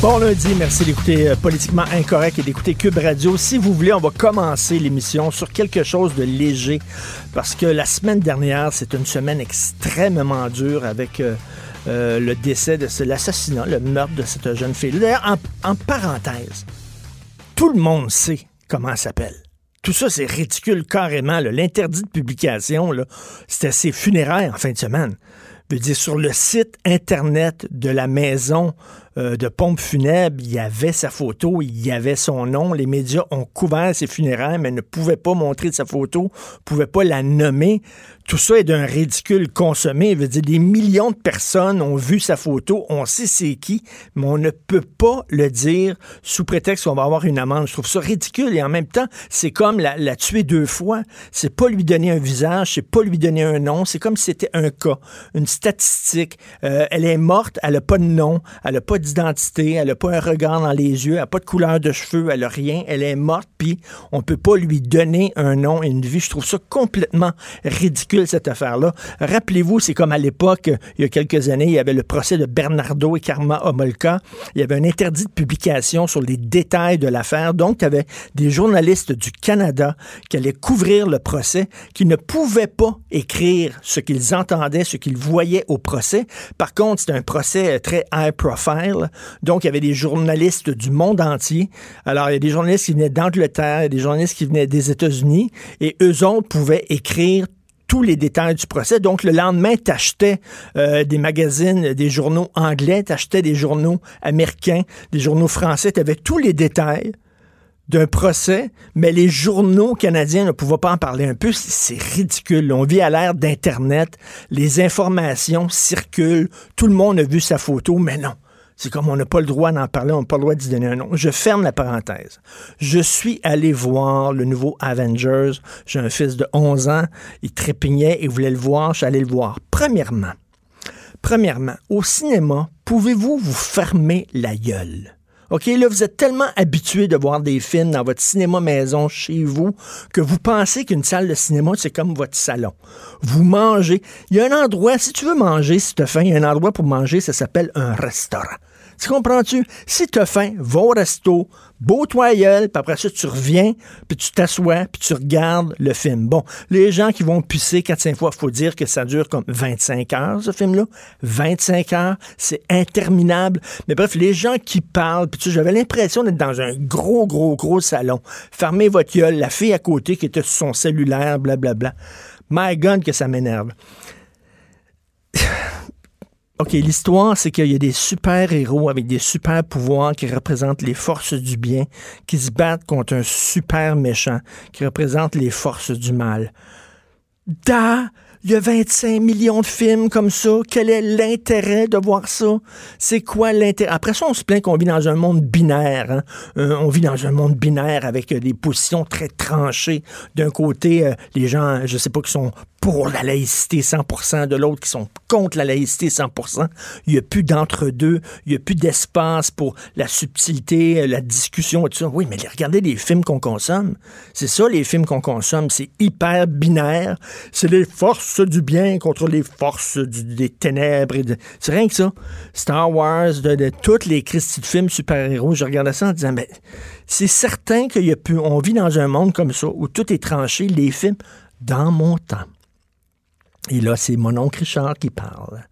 Bon lundi, merci d'écouter euh, Politiquement Incorrect et d'écouter Cube Radio. Si vous voulez, on va commencer l'émission sur quelque chose de léger parce que la semaine dernière, c'est une semaine extrêmement dure avec euh, euh, le décès de l'assassinat, le meurtre de cette jeune fille. D'ailleurs, en, en parenthèse, tout le monde sait comment elle s'appelle. Tout ça, c'est ridicule carrément. L'interdit de publication, c'était ses funérailles en fin de semaine. Je veux dire, sur le site Internet de la maison euh, de pompe funèbre, il y avait sa photo, il y avait son nom. Les médias ont couvert ses funérailles, mais ne pouvaient pas montrer sa photo, ne pouvaient pas la nommer. Tout ça est d'un ridicule consommé. Je veux dire, des millions de personnes ont vu sa photo, on sait c'est qui, mais on ne peut pas le dire sous prétexte qu'on va avoir une amende. Je trouve ça ridicule et en même temps, c'est comme la, tuer deux fois. C'est pas lui donner un visage, c'est pas lui donner un nom, c'est comme si c'était un cas, une statistique. Euh, elle est morte, elle a pas de nom, elle a pas d'identité, elle a pas un regard dans les yeux, elle a pas de couleur de cheveux, elle a rien. Elle est morte, puis on peut pas lui donner un nom et une vie. Je trouve ça complètement ridicule cette affaire-là. Rappelez-vous, c'est comme à l'époque, il y a quelques années, il y avait le procès de Bernardo et Karma Homolka. Il y avait un interdit de publication sur les détails de l'affaire. Donc, il y avait des journalistes du Canada qui allaient couvrir le procès, qui ne pouvaient pas écrire ce qu'ils entendaient, ce qu'ils voyaient au procès. Par contre, c'était un procès euh, très high profile. Donc, il y avait des journalistes du monde entier. Alors, il y a des journalistes qui venaient d'Angleterre, des journalistes qui venaient des États-Unis, et eux autres pouvaient écrire tous les détails du procès. Donc, le lendemain, tu achetais des magazines, des journaux anglais, tu achetais des journaux américains, des journaux français, tu avais tous les détails d'un procès, mais les journaux canadiens ne pouvaient pas en parler un peu. C'est ridicule. On vit à l'ère d'Internet. Les informations circulent. Tout le monde a vu sa photo, mais non. C'est comme on n'a pas le droit d'en parler, on n'a pas le droit d'y donner un nom. Je ferme la parenthèse. Je suis allé voir le nouveau Avengers. J'ai un fils de 11 ans. Il trépignait et voulait le voir. Je suis allé le voir. Premièrement, premièrement, au cinéma, pouvez-vous vous fermer la gueule? OK, là, vous êtes tellement habitué de voir des films dans votre cinéma maison chez vous que vous pensez qu'une salle de cinéma, c'est comme votre salon. Vous mangez. Il y a un endroit, si tu veux manger, si tu as faim, il y a un endroit pour manger, ça s'appelle un restaurant. Tu comprends-tu? Si tu as faim, va au resto, beau toi gueule, puis après ça, tu reviens, puis tu t'assois, puis tu regardes le film. Bon, les gens qui vont pisser 4-5 fois, faut dire que ça dure comme 25 heures, ce film-là. 25 heures, c'est interminable. Mais bref, les gens qui parlent, puis tu sais, j'avais l'impression d'être dans un gros, gros, gros salon. Fermez votre gueule, la fille à côté qui était sur son cellulaire, blablabla. My God, que ça m'énerve. OK, l'histoire, c'est qu'il y a des super-héros avec des super-pouvoirs qui représentent les forces du bien, qui se battent contre un super méchant qui représente les forces du mal. Da! Il y a 25 millions de films comme ça. Quel est l'intérêt de voir ça? C'est quoi l'intérêt? Après ça, on se plaint qu'on vit dans un monde binaire. hein. Euh, on vit dans un monde binaire avec euh, des positions très tranchées. D'un côté, euh, les gens, je sais pas, qui sont pour la laïcité 100%, de l'autre qui sont contre la laïcité 100%. Il n'y a plus d'entre-deux, il n'y a plus d'espace pour la subtilité, la discussion et tout ça. Oui, mais regardez les films qu'on consomme. C'est ça, les films qu'on consomme. C'est hyper binaire. C'est les forces du bien contre les forces des ténèbres. et de- C'est rien que ça. Star Wars, de, de tous les Christy de films super-héros, je regardais ça en disant, mais c'est certain qu'il y a plus, on vit dans un monde comme ça où tout est tranché, les films, dans mon temps. Et là, c'est mon oncle Richard qui parle.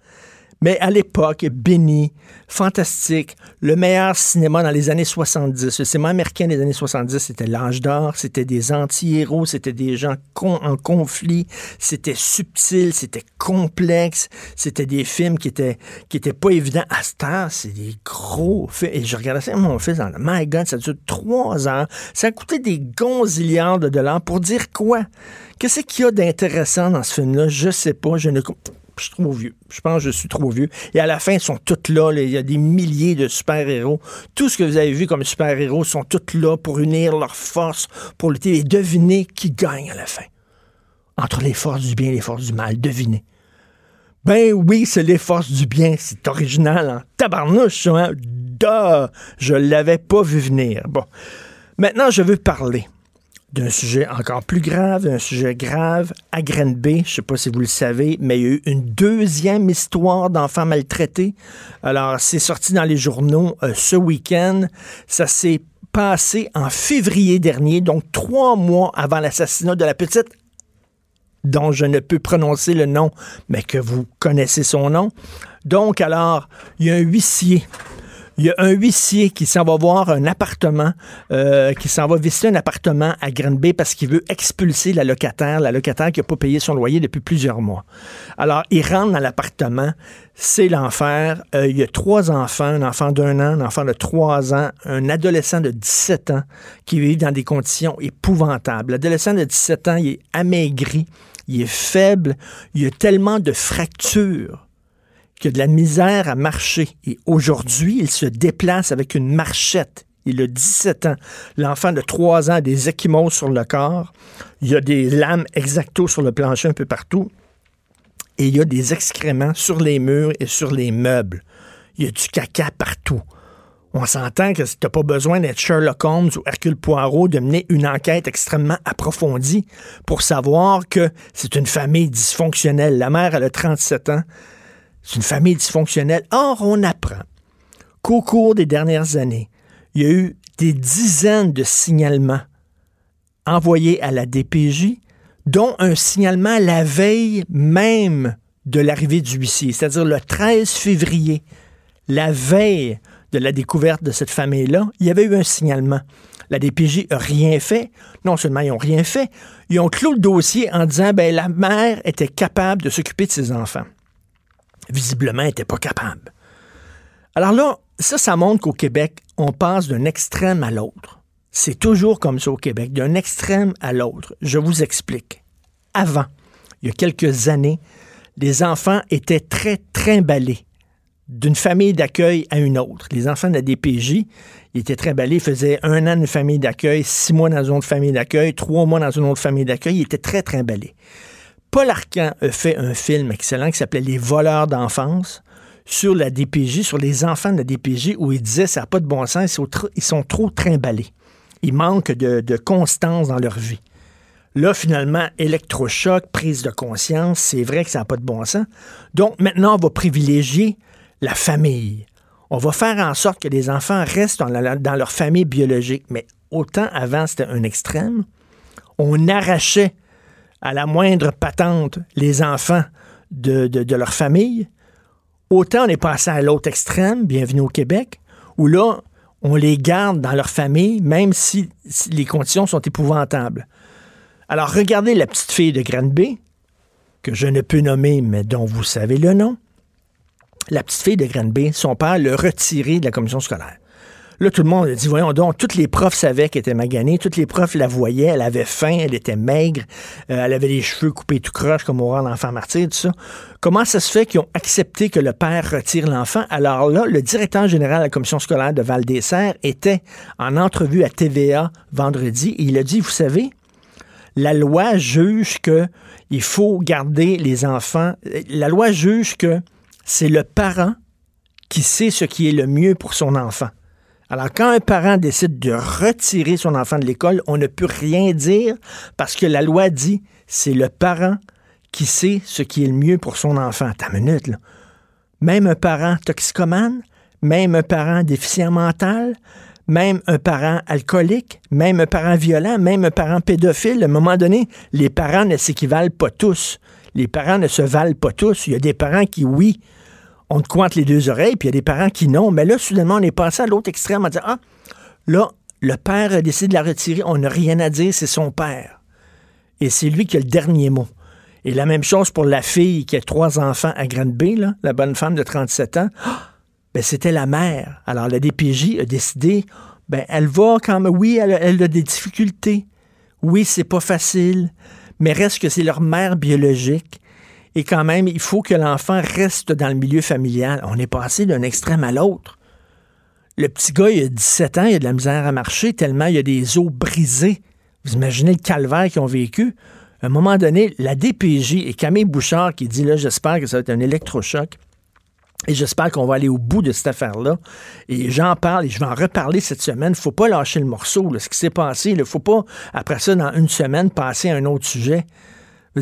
Mais à l'époque, Benny, fantastique, le meilleur cinéma dans les années 70. Le cinéma américain des années 70, c'était l'âge d'or, c'était des anti-héros, c'était des gens en conflit, c'était subtil, c'était complexe, c'était des films qui étaient, qui étaient pas évidents. À heure, c'est des gros films. Et je regardais ça mon fils, en my God, ça dure trois heures. Ça a coûté des gonzillards de dollars pour dire quoi? Qu'est-ce qu'il y a d'intéressant dans ce film-là? Je sais pas, je ne je suis trop vieux. Je pense que je suis trop vieux. Et à la fin, ils sont tous là. Il y a des milliers de super-héros. Tout ce que vous avez vu comme super-héros sont tous là pour unir leurs forces, pour lutter. Et devinez qui gagne à la fin. Entre les forces du bien et les forces du mal. Devinez. Ben oui, c'est les forces du bien. C'est original en tabarnouche, hein? Duh! Je l'avais pas vu venir. Bon. Maintenant, je veux parler d'un sujet encore plus grave, d'un sujet grave à Grenby. Je sais pas si vous le savez, mais il y a eu une deuxième histoire d'enfants maltraités. Alors, c'est sorti dans les journaux euh, ce week-end. Ça s'est passé en février dernier, donc trois mois avant l'assassinat de la petite dont je ne peux prononcer le nom, mais que vous connaissez son nom. Donc, alors, il y a un huissier il y a un huissier qui s'en va voir un appartement, euh, qui s'en va visiter un appartement à Granby parce qu'il veut expulser la locataire, la locataire qui n'a pas payé son loyer depuis plusieurs mois. Alors, il rentre dans l'appartement, c'est l'enfer. Euh, il y a trois enfants, un enfant d'un an, un enfant de trois ans, un adolescent de 17 ans qui vit dans des conditions épouvantables. L'adolescent de 17 ans, il est amaigri, il est faible, il y a tellement de fractures qui a de la misère à marcher. Et aujourd'hui, il se déplace avec une marchette. Il a 17 ans. L'enfant de 3 ans a des échymoses sur le corps. Il y a des lames exacto sur le plancher un peu partout. Et il y a des excréments sur les murs et sur les meubles. Il y a du caca partout. On s'entend que tu n'as pas besoin d'être Sherlock Holmes ou Hercule Poirot de mener une enquête extrêmement approfondie pour savoir que c'est une famille dysfonctionnelle. La mère, elle a 37 ans. C'est une famille dysfonctionnelle. Or, on apprend qu'au cours des dernières années, il y a eu des dizaines de signalements envoyés à la DPJ, dont un signalement la veille même de l'arrivée du huissier, c'est-à-dire le 13 février, la veille de la découverte de cette famille-là, il y avait eu un signalement. La DPJ n'a rien fait. Non seulement ils n'ont rien fait, ils ont clos le dossier en disant ben la mère était capable de s'occuper de ses enfants visiblement, n'était pas capable. Alors là, ça, ça montre qu'au Québec, on passe d'un extrême à l'autre. C'est toujours comme ça au Québec, d'un extrême à l'autre. Je vous explique. Avant, il y a quelques années, les enfants étaient très trimballés d'une famille d'accueil à une autre. Les enfants de la DPJ, ils étaient trimballés, ils faisaient un an d'une famille d'accueil, six mois dans une autre famille d'accueil, trois mois dans une autre famille d'accueil, ils étaient très trimballés. Paul Arcan a fait un film excellent qui s'appelait Les voleurs d'enfance sur la DPJ, sur les enfants de la DPJ, où il disait ça n'a pas de bon sens, ils sont trop, trimballés. Ils manquent de, constance dans leur vie. Là, finalement, électrochoc, prise de conscience, c'est vrai que ça n'a pas de bon sens. Donc, maintenant, on va privilégier la famille. On va faire en sorte que les enfants restent dans leur famille biologique. Mais autant avant, c'était un extrême. On arrachait à la moindre patente les enfants de, leur famille, autant on est passé à l'autre extrême, bienvenue au Québec, où là, on les garde dans leur famille, même si, les conditions sont épouvantables. Alors, regardez la petite fille de Granby, que je ne peux nommer, mais dont vous savez le nom. La petite fille de Granby, son père l'a retirée de la commission scolaire. Là, tout le monde a dit, voyons donc, toutes les profs savaient qu'elle était maganée, toutes les profs la voyaient, elle avait faim, elle était maigre, euh, elle avait les cheveux coupés tout croche comme au rang d'enfant martyr, tout ça. Comment ça se fait qu'ils ont accepté que le père retire l'enfant? Alors là, le directeur général de la commission scolaire de Val-des-Serres était en entrevue à TVA vendredi et il a dit, vous savez, la loi juge que il faut garder les enfants. La loi juge que c'est le parent qui sait ce qui est le mieux pour son enfant. Alors, quand un parent décide de retirer son enfant de l'école, on ne peut rien dire parce que la loi dit c'est le parent qui sait ce qui est le mieux pour son enfant. Ta minute, là. Même un parent toxicomane, même un parent déficient mental, même un parent alcoolique, même un parent violent, même un parent pédophile, à un moment donné, les parents ne s'équivalent pas tous. Les parents ne se valent pas tous. Il y a des parents qui, oui, on te cointe les deux oreilles, puis il y a des parents qui non. Mais là, soudainement, on est passé à l'autre extrême à dire Ah, là, le père a décidé de la retirer, on n'a rien à dire, c'est son père. Et c'est lui qui a le dernier mot. Et la même chose pour la fille qui a trois enfants à Granby, là, la bonne femme de 37 ans. Ah, ben, c'était la mère. Alors, la DPJ a décidé, ben, elle va quand même, oui, elle, elle a des difficultés. Oui, c'est pas facile, mais reste que c'est leur mère biologique. Et quand même, il faut que l'enfant reste dans le milieu familial. On est passé d'un extrême à l'autre. Le petit gars, il a 17 ans, il a de la misère à marcher tellement il a des os brisés. Vous imaginez le calvaire qu'ils ont vécu. À un moment donné, la DPJ et Camille Bouchard qui dit là, j'espère que ça va être un électrochoc. Et j'espère qu'on va aller au bout de cette affaire-là. Et j'en parle et je vais en reparler cette semaine. Il faut pas lâcher le morceau, ce qui s'est passé. Il ne faut pas, après ça, dans une semaine, passer à un autre sujet.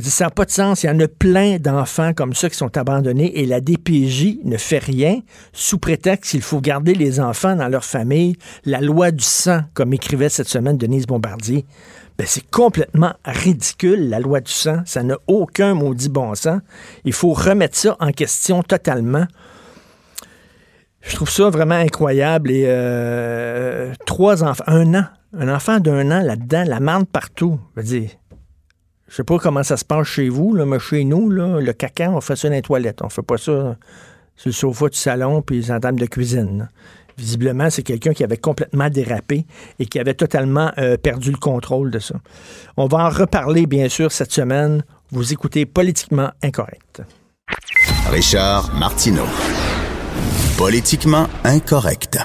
Ça n'a pas de sens. Il y en a plein d'enfants comme ça qui sont abandonnés et la DPJ ne fait rien sous prétexte qu'il faut garder les enfants dans leur famille. La loi du sang, comme écrivait cette semaine Denise Bombardier. Ben, c'est complètement ridicule, la loi du sang. Ça n'a aucun maudit bon sens. Il faut remettre ça en question totalement. Je trouve ça vraiment incroyable. Et euh, trois enfants, un an, un enfant d'un an là-dedans, la marde partout. Je veux dire, je sais pas comment ça se passe chez vous, mais chez nous, le caca, on fait ça dans les toilettes. On fait pas ça sur le sofa du salon puis les table de cuisine. Visiblement, c'est quelqu'un qui avait complètement dérapé et qui avait totalement euh, perdu le contrôle de ça. On va en reparler, bien sûr, cette semaine. Vous écoutez Politiquement Incorrect. Richard Martineau. Politiquement Incorrect.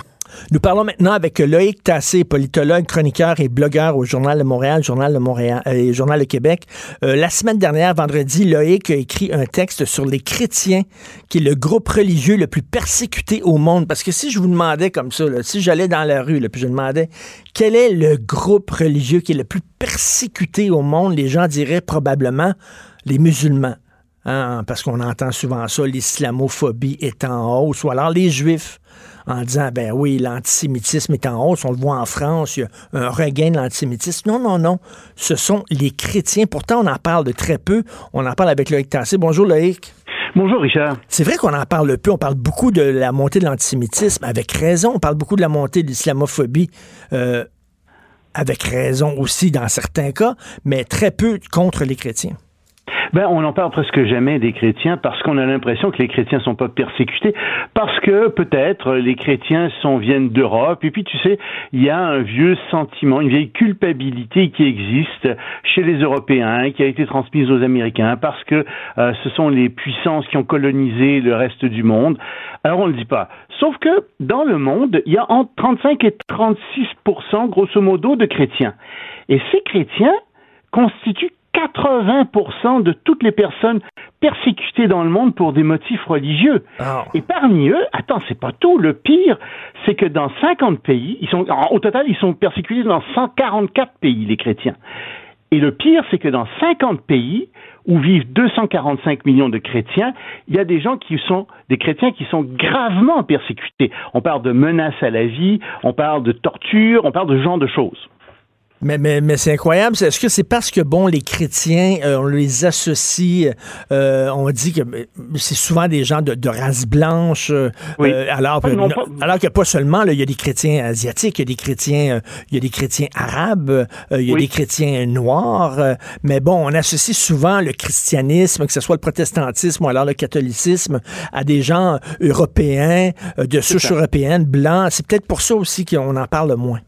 Nous parlons maintenant avec Loïc Tassé, politologue, chroniqueur et blogueur au Journal de Montréal, Journal de Montréal euh, et Journal de Québec. Euh, la semaine dernière, vendredi, Loïc a écrit un texte sur les chrétiens, qui est le groupe religieux le plus persécuté au monde. Parce que si je vous demandais comme ça, si j'allais dans la rue, là, puis je demandais quel est le groupe religieux qui est le plus persécuté au monde, les gens diraient probablement les musulmans. Hein, parce qu'on entend souvent ça, l'islamophobie est en hausse, ou alors les juifs en disant, ben oui, l'antisémitisme est en hausse, on le voit en France, il y a un regain de l'antisémitisme. Non, non, non, ce sont les chrétiens. Pourtant, on en parle de très peu. On en parle avec Loïc Tassé. Bonjour Loïc. Bonjour Richard. C'est vrai qu'on en parle peu, on parle beaucoup de la montée de l'antisémitisme, avec raison, on parle beaucoup de la montée de l'islamophobie. Euh, avec raison aussi dans certains cas, mais très peu contre les chrétiens. Ben, on n'en parle presque jamais des chrétiens parce qu'on a l'impression que les chrétiens sont pas persécutés, parce que peut-être les chrétiens sont viennent d'Europe. Et puis tu sais, il y a un vieux sentiment, une vieille culpabilité qui existe chez les Européens, qui a été transmise aux Américains, parce que euh, ce sont les puissances qui ont colonisé le reste du monde. Alors on ne le dit pas. Sauf que dans le monde, il y a entre 35 et 36% grosso modo de chrétiens. Et ces chrétiens constituent 80% de toutes les personnes persécutées dans le monde pour des motifs religieux. Ah. Et parmi eux, attends, c'est pas tout. Le pire, c'est que dans 50 pays, ils sont, au total, ils sont persécutés dans 144 pays, les chrétiens. Et le pire, c'est que dans 50 pays où vivent 245 millions de chrétiens, il y a des gens qui sont des chrétiens qui sont gravement persécutés. On parle de menaces à la vie, on parle de torture, on parle de ce genre de choses. Mais, mais, mais c'est incroyable. Est-ce que c'est parce que, bon, les chrétiens, euh, on les associe, euh, on dit que c'est souvent des gens de, race blanche, euh, alors, alors que pas seulement, il y a des chrétiens asiatiques, il y a des chrétiens, il y a des chrétiens arabes, il y a des chrétiens noirs, mais bon, on associe souvent le christianisme, que ce soit le protestantisme ou alors le catholicisme, à des gens européens, de souche européenne, blancs. C'est peut-être pour ça aussi qu'on en parle moins.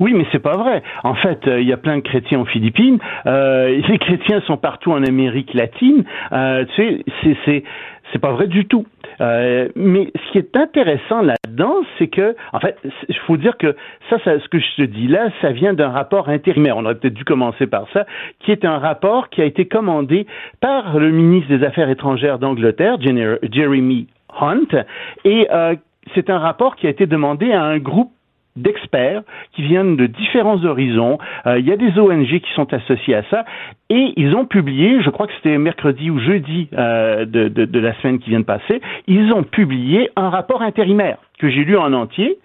Oui, mais c'est pas vrai. En fait, euh, il y a plein de chrétiens aux Philippines. Euh, les chrétiens sont partout en Amérique latine. Euh, tu sais, c'est c'est pas vrai du tout. Euh, mais ce qui est intéressant là-dedans, c'est que, en fait, il faut dire que ça, ça, ce que je te dis là, ça vient d'un rapport intérimaire. On aurait peut-être dû commencer par ça, qui est un rapport qui a été commandé par le ministre des Affaires étrangères d'Angleterre, Jeremy Hunt, et euh, c'est un rapport qui a été demandé à un groupe d'experts qui viennent de différents horizons. Euh, il y a des ONG qui sont associées à ça et ils ont publié, je crois que c'était mercredi ou jeudi euh, de, de, de, la semaine qui vient de passer, ils ont publié un rapport intérimaire que j'ai lu en entier.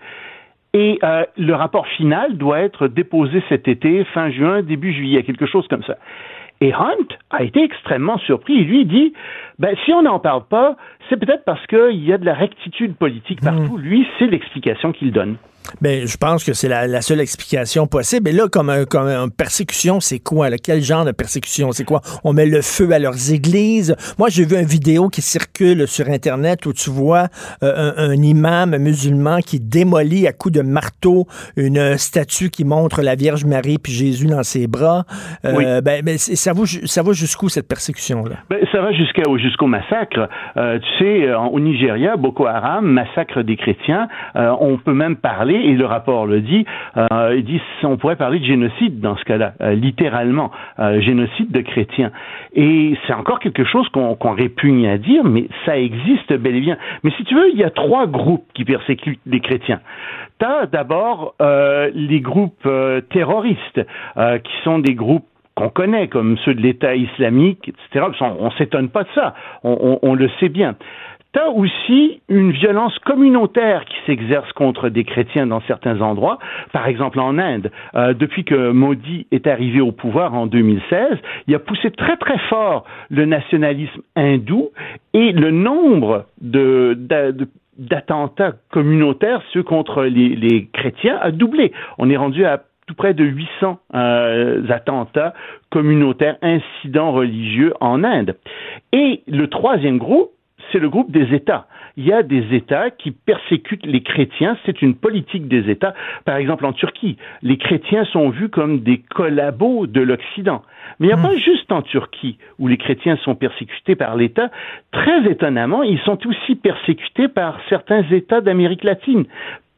Et euh, le rapport final doit être déposé cet été, fin juin, début juillet, quelque chose comme ça. Et Hunt a été extrêmement surpris. Il lui dit, ben, si on n'en parle pas, c'est peut-être parce qu'il y a de la rectitude politique partout. Hmm. Lui, c'est l'explication qu'il donne. Ben, je pense que c'est la, seule explication possible. Et là, comme, un, comme une persécution, c'est quoi? Quel genre de persécution? C'est quoi? On met le feu à leurs églises. Moi, j'ai vu une vidéo qui circule sur Internet où tu vois euh, un, imam musulman qui démolit à coups de marteau une statue qui montre la Vierge Marie puis Jésus dans ses bras. Euh, ben, ben ça va, ça va jusqu'où cette persécution-là? Ben, ça va jusqu'au massacre. Euh, tu sais, au Nigeria, Boko Haram massacre des chrétiens. on peut même parler et le rapport le dit, euh, dit on pourrait parler de génocide dans ce cas-là, euh, littéralement, euh, génocide de chrétiens. Et c'est encore quelque chose qu'on répugne à dire, mais ça existe bel et bien. Mais si tu veux, il y a trois groupes qui persécutent les chrétiens. Tu as d'abord les groupes terroristes, qui sont des groupes qu'on connaît, comme ceux de l'État islamique, etc. On, ne s'étonne pas de ça, on le sait bien. T'as aussi une violence communautaire qui s'exerce contre des chrétiens dans certains endroits. Par exemple, en Inde, euh, depuis que Modi est arrivé au pouvoir en 2016, il a poussé très très fort le nationalisme hindou et le nombre de, d'attentats communautaires, ceux contre les, chrétiens, a doublé. On est rendu à tout près de 800 euh, attentats communautaires, incidents religieux en Inde. Et le troisième groupe, c'est le groupe des États. Il y a des États qui persécutent les chrétiens, c'est une politique des États. Par exemple, en Turquie, les chrétiens sont vus comme des collabos de l'Occident. Mais il n'y a hmm. pas juste en Turquie où les chrétiens sont persécutés par l'État. Très étonnamment, ils sont aussi persécutés par certains États d'Amérique latine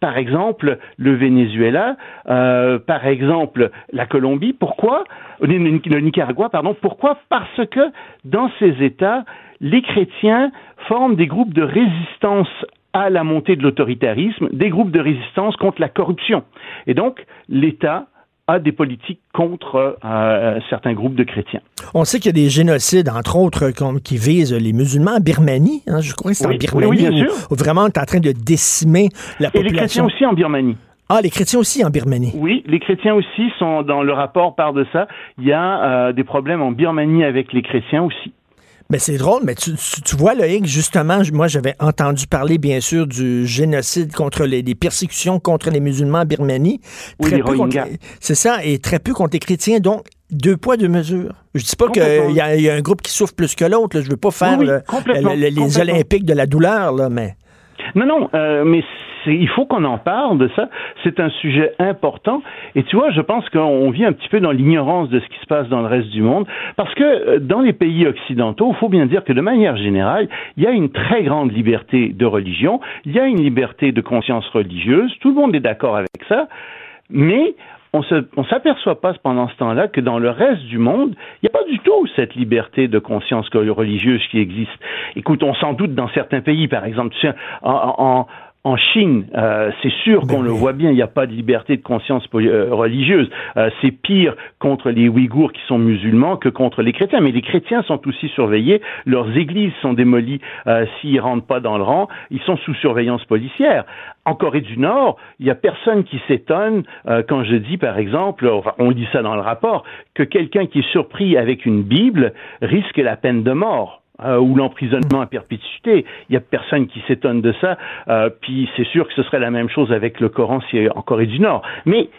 par exemple le Venezuela, euh, par exemple la Colombie. Pourquoi? Le Nicaragua, pardon. Pourquoi? Parce que dans ces États, les chrétiens forment des groupes de résistance à la montée de l'autoritarisme, des groupes de résistance contre la corruption. Et donc, l'État a des politiques contre euh, certains groupes de chrétiens. On sait qu'il y a des génocides, entre autres, qui visent les musulmans en Birmanie. Hein, je crois que c'est en Birmanie oui, bien sûr. Où, vraiment on est en train de décimer la population. Et les chrétiens aussi en Birmanie. Ah, les chrétiens aussi en Birmanie. Oui, les chrétiens aussi sont dans le rapport par de ça. Il y a euh, des problèmes en Birmanie avec les chrétiens aussi. Mais c'est drôle, mais tu, tu, vois, Loïc, justement, moi, j'avais entendu parler, bien sûr, du génocide contre les, persécutions contre les musulmans en Birmanie. Oui, les Rohingyas. C'est ça, et très peu contre les chrétiens. Donc, deux poids, deux mesures. Je dis pas qu'il y, y, a un groupe qui souffre plus que l'autre. Je veux pas faire les Olympiques de la douleur, là, mais... Non, non, euh, mais il faut qu'on en parle de ça. C'est un sujet important. Et tu vois, je pense qu'on vit un petit peu dans l'ignorance de ce qui se passe dans le reste du monde, parce que euh, dans les pays occidentaux, il faut bien dire que de manière générale, il y a une très grande liberté de religion, il y a une liberté de conscience religieuse, tout le monde est d'accord avec ça, mais on ne s'aperçoit pas pendant ce temps-là que dans le reste du monde, il n'y a pas du tout cette liberté de conscience religieuse qui existe. Écoute, on s'en doute dans certains pays, par exemple, tu sais, en, en Chine, euh, c'est sûr ben qu'on le voit bien, il n'y a pas de liberté de conscience euh, religieuse. Euh, c'est pire contre les Ouïghours qui sont musulmans que contre les chrétiens. Mais les chrétiens sont aussi surveillés, leurs églises sont démolies s'ils rentrent pas dans le rang, ils sont sous surveillance policière. En Corée du Nord, il n'y a personne qui s'étonne quand je dis, par exemple, on dit ça dans le rapport, que quelqu'un qui est surpris avec une Bible risque la peine de mort. Euh, ou l'emprisonnement à perpétuité. Il n'y a personne qui s'étonne de ça. Euh, puis c'est sûr que ce serait la même chose avec le Coran si en Corée du Nord. Mais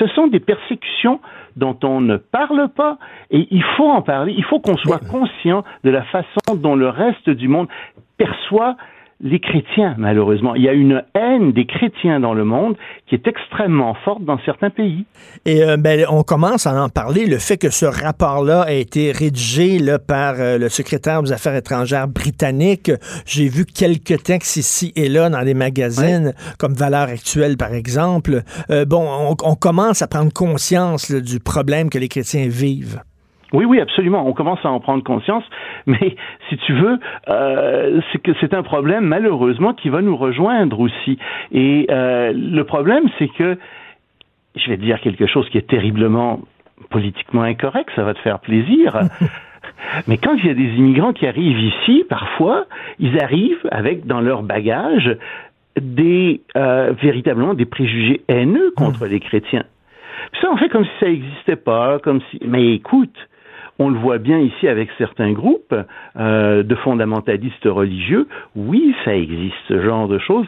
ce sont des persécutions dont on ne parle pas et il faut en parler. Il faut qu'on soit conscient de la façon dont le reste du monde perçoit les chrétiens, malheureusement. Il y a une haine des chrétiens dans le monde qui est extrêmement forte dans certains pays. Et euh, ben, on commence à en parler, le fait que ce rapport-là a été rédigé là, par euh, le secrétaire aux Affaires étrangères britannique. J'ai vu quelques textes ici et là dans des magazines, comme Valeurs actuelles, par exemple. Euh, bon, on, on, commence à prendre conscience là, du problème que les chrétiens vivent. Oui, oui, absolument. On commence à en prendre conscience, mais si tu veux, euh, c'est que c'est un problème malheureusement qui va nous rejoindre aussi. Et euh, le problème, c'est que je vais te dire quelque chose qui est terriblement politiquement incorrect. Ça va te faire plaisir. Mais quand il y a des immigrants qui arrivent ici, parfois, ils arrivent avec dans leur bagage des euh, véritablement des préjugés haineux contre mmh. les chrétiens. ça, on fait comme si ça n'existait pas, comme si. Mais écoute, on le voit bien ici avec certains groupes euh, de fondamentalistes religieux. Oui, ça existe, ce genre de choses.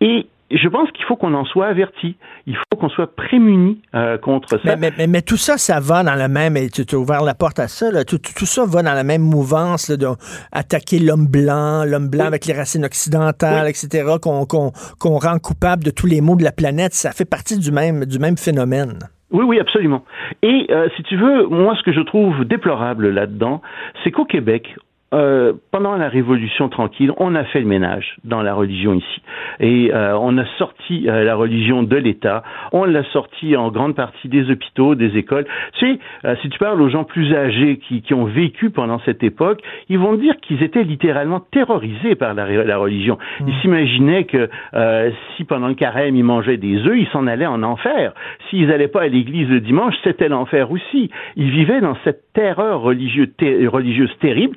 Et je pense qu'il faut qu'on en soit averti. Il faut qu'on soit prémuni euh, contre ça. Mais, mais, mais, tout ça, ça va dans la même. Et tu as ouvert la porte à ça. Là, tout, tout, ça va dans la même mouvance d'attaquer l'homme blanc, l'homme blanc avec les racines occidentales, etc., qu'on rend coupable de tous les maux de la planète. Ça fait partie du même, du même phénomène. Oui, oui, absolument. Et euh, si tu veux, moi, ce que je trouve déplorable là-dedans, c'est qu'au Québec, euh, pendant la Révolution tranquille, on a fait le ménage dans la religion ici. Et euh, on a sorti euh, la religion de l'État, on l'a sorti en grande partie des hôpitaux, des écoles. Tu sais, si tu parles aux gens plus âgés qui, qui, ont vécu pendant cette époque, ils vont dire qu'ils étaient littéralement terrorisés par la, la religion. Mmh. Ils s'imaginaient que si pendant le carême ils mangeaient des œufs, ils s'en allaient en enfer. S'ils n'allaient pas à l'église le dimanche, c'était l'enfer aussi. Ils vivaient dans cette terreur religieuse, religieuse terrible.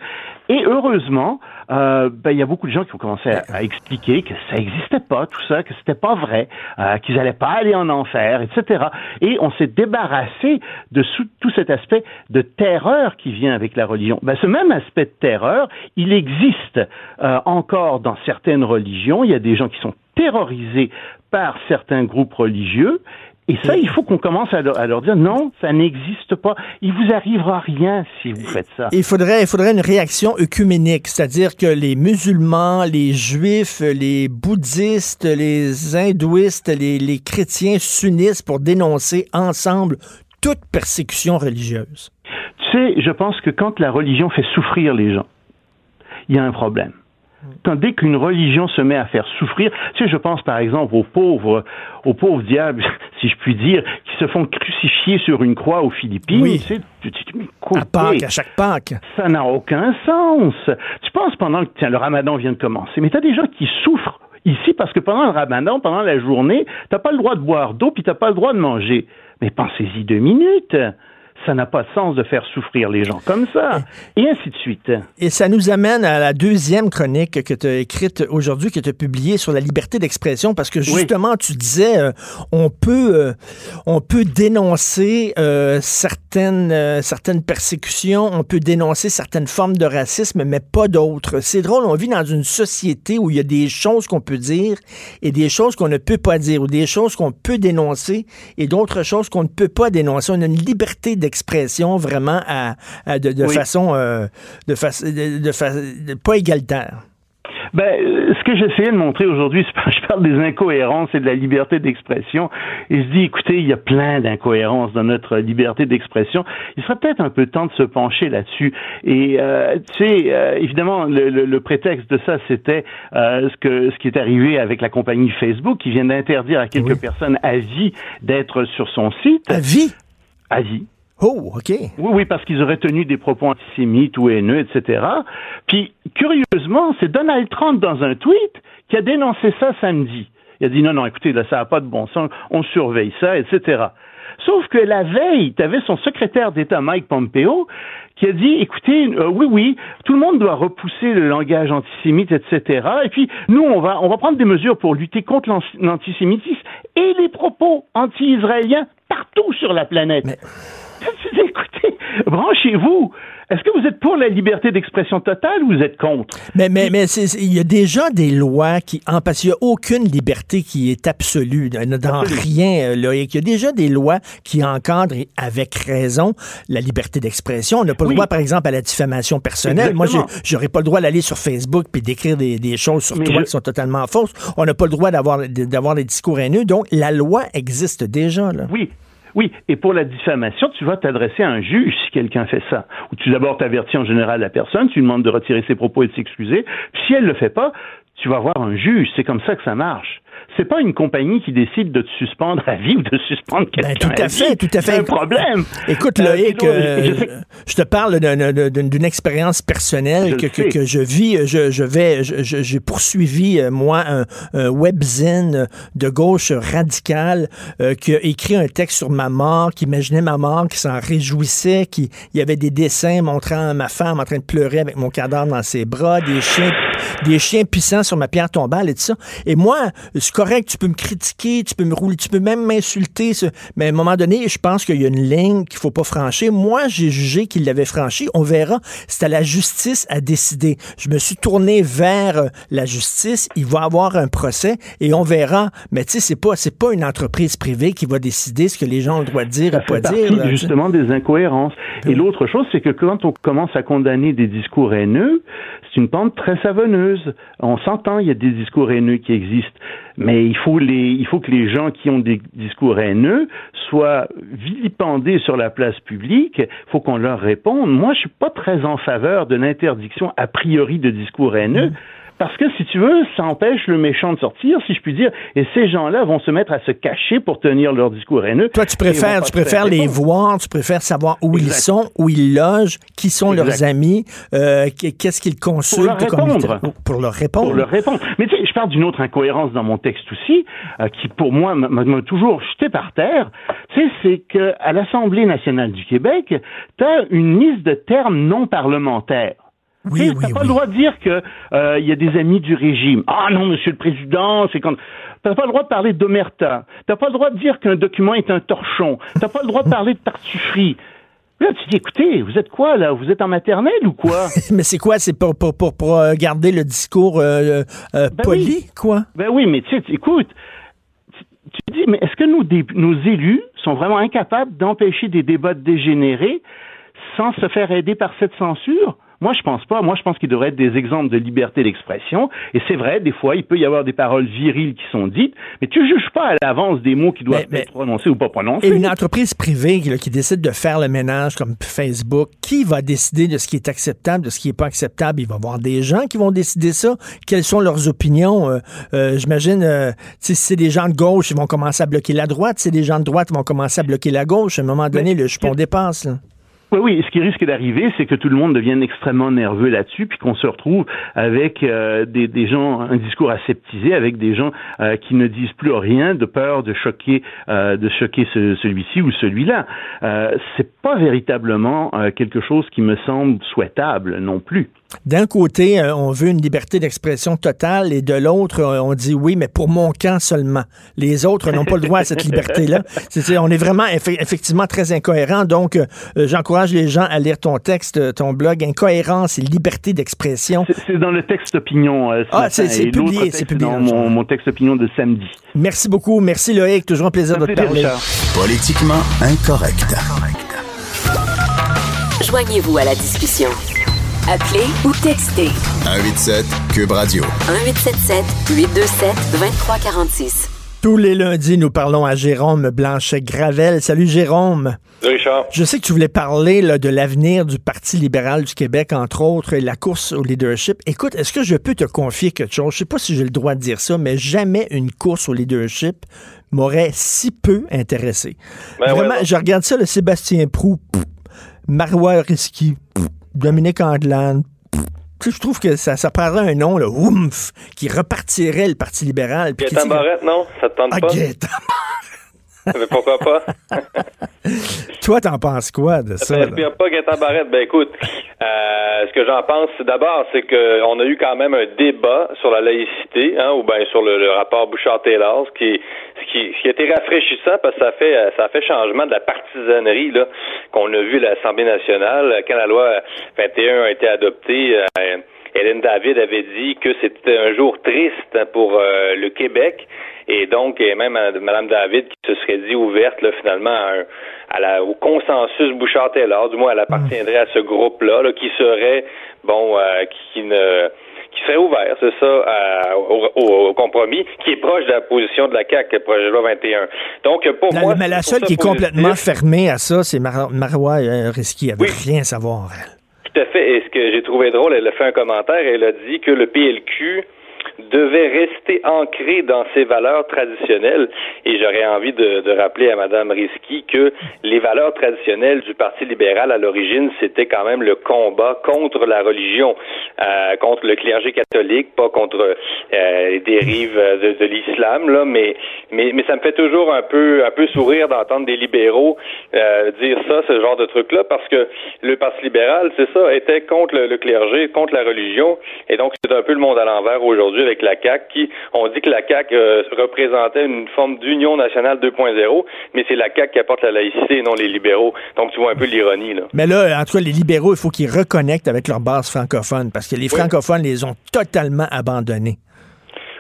Et heureusement, euh, ben, il y a beaucoup de gens qui ont commencé à, expliquer que ça n'existait pas, tout ça, que c'était pas vrai, euh, qu'ils n'allaient pas aller en enfer, etc. Et on s'est débarrassé de tout cet aspect de terreur qui vient avec la religion. Ben, ce même aspect de terreur, il existe euh, encore dans certaines religions. Il y a des gens qui sont terrorisés par certains groupes religieux et ça, il faut qu'on commence à, leur dire non, ça n'existe pas. Il vous arrivera rien si vous faites ça. Il faudrait, il faudrait une réaction œcuménique, c'est-à-dire que les musulmans, les juifs, les bouddhistes, les hindouistes, les, les chrétiens s'unissent pour dénoncer ensemble toute persécution religieuse. Tu sais, je pense que quand la religion fait souffrir les gens, il y a un problème. Quand dès qu'une religion se met à faire souffrir, tu sais, je pense par exemple aux pauvres, aux pauvres diables, si je puis dire, qui se font crucifier sur une croix aux Philippines. Oui. Tu sais, à Pâques, à chaque Pâques. Ça n'a aucun sens. Tu penses pendant que tiens, le ramadan vient de commencer, mais tu as des gens qui souffrent ici parce que pendant le ramadan, pendant la journée, t'as pas le droit de boire d'eau puis t'as pas le droit de manger. Mais pensez-y deux minutes ça n'a pas de sens de faire souffrir les gens comme ça, et ainsi de suite. Et ça nous amène à la deuxième chronique que tu as écrite aujourd'hui, que tu as publiée sur la liberté d'expression, parce que justement, tu disais, euh, on peut, euh, on peut dénoncer euh, certaines, certaines persécutions, on peut dénoncer certaines formes de racisme, mais pas d'autres. C'est drôle, on vit dans une société où il y a des choses qu'on peut dire et des choses qu'on ne peut pas dire, ou des choses qu'on peut dénoncer et d'autres choses qu'on ne peut pas dénoncer. On a une liberté d'expression expression vraiment à, de, façon euh, de, de, pas égalitaire. Ben, euh, ce que j'essayais de montrer aujourd'hui, je parle des incohérences et de la liberté d'expression, et je dis, écoutez, il y a plein d'incohérences dans notre liberté d'expression. Il serait peut-être un peu temps de se pencher là-dessus. Et euh, tu sais, évidemment, le, prétexte de ça, c'était ce que ce qui est arrivé avec la compagnie Facebook, qui vient d'interdire à quelques personnes à vie d'être sur son site. À vie? À vie. Oh, OK. Oui, oui, parce qu'ils auraient tenu des propos antisémites ou haineux, etc. Puis, curieusement, c'est Donald Trump dans un tweet qui a dénoncé ça samedi. Il a dit non, non, écoutez, là, ça n'a pas de bon sens, on surveille ça, etc. Sauf que la veille, tu avais son secrétaire d'État, Mike Pompeo, qui a dit, écoutez, euh, oui, oui, tout le monde doit repousser le langage antisémite, etc. Et puis, nous, on va, on va prendre des mesures pour lutter contre l'antisémitisme et les propos anti-israéliens partout sur la planète. Écoutez, branchez-vous. Est-ce que vous êtes pour la liberté d'expression totale ou vous êtes contre? Mais, mais, mais il y a déjà des lois qui parce qu'il n'y a aucune liberté qui est absolue dans rien, euh, Loïc. Il y a déjà des lois qui encadrent avec raison la liberté d'expression. On n'a pas le droit, par exemple, à la diffamation personnelle. Moi, Moi, j'aurais pas le droit d'aller sur Facebook puis d'écrire des, des, choses sur toi qui sont totalement fausses. On n'a pas le droit d'avoir d'avoir des discours haineux. Donc, la loi existe déjà. Là. Oui, oui, et pour la diffamation, tu vas t'adresser à un juge si quelqu'un fait ça. Ou tu d'abord t'avertis en général la personne, tu lui demandes de retirer ses propos et de s'excuser. Si elle le fait pas, tu vas voir un juge. C'est comme ça que ça marche c'est pas une compagnie qui décide de te suspendre à vie ou de suspendre ben, quelqu'un. tout à, fait, tout à fait. C'est un problème. Écoute, euh, Loïc, euh, je, te parle d'une expérience personnelle que, que, je vis. Je, je vais, j'ai poursuivi euh, moi un, un webzine de gauche radicale qui a écrit un texte sur ma mort, qui imaginait ma mort, qui s'en réjouissait, qui il y avait des dessins montrant ma femme en train de pleurer avec mon cadavre dans ses bras, des chiens, des chiens puissants sur ma pierre tombale et tout ça. Et moi, ce correct, tu peux me critiquer, tu peux me rouler, tu peux même m'insulter, mais à un moment donné, je pense qu'il y a une ligne qu'il faut pas franchir. Moi, j'ai jugé qu'il l'avait franchi. On verra. C'est à la justice à décider. Je me suis tourné vers euh, la justice. Il va avoir un procès et on verra. Mais tu sais, c'est pas, c'est pas une entreprise privée qui va décider ce que les gens ont le droit de dire et pas dire. justement des incohérences. Et l'autre chose, c'est que quand on commence à condamner des discours haineux, c'est une pente très savonneuse. On s'entend, il y a des discours haineux qui existent. Mais il faut les, il faut que les gens qui ont des discours haineux soient vilipendés sur la place publique. Il faut qu'on leur réponde. Moi, je suis pas très en faveur de l'interdiction a priori de discours haineux. Mmh. Parce que, si tu veux, ça empêche le méchant de sortir, si je puis dire, et ces gens-là vont se mettre à se cacher pour tenir leur discours haineux. Toi, tu préfères, tu préfères les voir, tu préfères savoir où ils sont, où ils logent, qui sont leurs amis, euh, qu'est-ce qu'ils consultent. Pour leur répondre. Pour leur répondre. Pour leur répondre. Mais tu sais, je parle d'une autre incohérence dans mon texte aussi, euh, qui pour moi m'a toujours jeté par terre. Tu sais, c'est qu'à l'Assemblée nationale du Québec, tu as une liste de termes non parlementaires. Oui, tu n'as pas le droit de dire que euh, il y a des amis du régime. Ah non, Monsieur le Président, c'est quand. T'as pas le droit de parler d'omerta. T'as pas le droit de dire qu'un document est un torchon. T'as pas le droit de parler de tartufferie. Là, tu dis, écoutez, vous êtes quoi, là? Vous êtes en maternelle ou quoi? mais c'est quoi? C'est pour, pour, pour, pour, euh, garder le discours euh, euh, ben poli, quoi? Ben oui, mais tu sais, écoute, tu, dis, mais est-ce que nos, nos élus sont vraiment incapables d'empêcher des débats de dégénérer sans se faire aider par cette censure? Moi, je pense pas. Moi, je pense qu'il devrait être des exemples de liberté d'expression. Et c'est vrai, des fois, il peut y avoir des paroles viriles qui sont dites, mais tu juges pas à l'avance des mots qui doivent être prononcés ou pas prononcés. Et une entreprise privée qui décide de faire le ménage comme Facebook, qui va décider de ce qui est acceptable, de ce qui n'est pas acceptable? Il va y avoir des gens qui vont décider ça. Quelles sont leurs opinions? Euh, euh, j'imagine, euh, si c'est des gens de gauche, ils vont commencer à bloquer la droite. Si c'est des gens de droite, ils vont commencer à bloquer la gauche. À un moment donné, le jupon dépasse. Là. Oui, oui. Ce qui risque d'arriver, c'est que tout le monde devienne extrêmement nerveux là-dessus, puis qu'on se retrouve avec euh, des, des, gens, un discours aseptisé, avec des gens euh, qui ne disent plus rien de peur de choquer, euh, de choquer ce, celui-ci ou celui-là. c'est pas véritablement quelque chose qui me semble souhaitable non plus. D'un côté, euh, on veut une liberté d'expression totale et de l'autre, euh, on dit oui, mais pour mon camp seulement. Les autres n'ont pas le droit à cette liberté-là. on est vraiment effectivement très incohérent. Donc, euh, les gens à lire ton texte, ton blog, Incohérence et liberté d'expression. C'est dans le texte opinion. ah, c'est publié, c'est publié. Dans mon, texte opinion de samedi. Merci beaucoup. Merci Loïc. Toujours un plaisir de te parler. Politiquement incorrect. Joignez-vous à la discussion. Appelez ou textez. 187 Cube Radio. 1877 827 2346. Tous les lundis, nous parlons à Jérôme Blanchet-Gravel. Salut Jérôme. Salut Richard. Je sais que tu voulais parler là, de l'avenir du Parti libéral du Québec, entre autres, et la course au leadership. Écoute, est-ce que je peux te confier quelque chose? Je sais pas si j'ai le droit de dire ça, mais jamais une course au leadership m'aurait si peu intéressé. Ben Vraiment, je regarde ça, le Sébastien Prou, Marois Risky, Dominique Anglade. Je trouve que ça, ça prendrait un nom, là, oumf, qui repartirait le Parti libéral. Gaétan Barrette, non? Ça te tente ah, pas? Mais pourquoi pas? Toi, t'en penses quoi de ça? Ça t'inspire pas Gaétan Barrette? Ben écoute, euh, ce que j'en pense, d'abord, c'est qu'on a eu quand même un débat sur la laïcité, hein, ou bien sur le, rapport Bouchard-Taylor, ce qui, ce qui, qui a été rafraîchissant parce que ça fait, ça fait changement de la partisanerie là qu'on a vu à l'Assemblée nationale quand la loi 21 a été adoptée. Euh, Hélène David avait dit que c'était un jour triste pour euh, le Québec et donc, et même euh, Mme David qui se serait dit ouverte là, finalement à, la, au consensus Bouchard-Taylor, du moins elle appartiendrait à ce groupe-là, qui serait, bon, euh, qui ne qui serait ouvert, c'est ça, au, compromis, qui est proche de la position de la CAQ, projet de loi 21. Donc, pour moi... Mais la seule qui est complètement fermée à ça, c'est Mar Marois euh, Risky. Elle veut rien savoir, Tout à fait. Et ce que j'ai trouvé drôle, elle a fait un commentaire, elle a dit que le PLQ devait rester ancré dans ses valeurs traditionnelles. Et j'aurais envie de, de, rappeler à Madame Risky que les valeurs traditionnelles du Parti libéral à l'origine, c'était quand même le combat contre la religion, euh, contre le clergé catholique, pas contre euh, les dérives de, de l'islam, là, mais, mais mais ça me fait toujours un peu un peu sourire d'entendre des libéraux euh, dire ça, ce genre de truc là, parce que le Parti libéral, c'est ça, était contre le, le clergé, contre la religion, et donc c'est un peu le monde à l'envers aujourd'hui avec la CAQ, qui, on dit que la CAQ euh, représentait une forme d'union nationale 2.0, mais c'est la CAQ qui apporte la laïcité et non les libéraux. Donc, tu vois un peu l'ironie, là. Mais là, en tout cas, les libéraux, il faut qu'ils reconnectent avec leur base francophone, parce que les francophones les ont totalement abandonnés.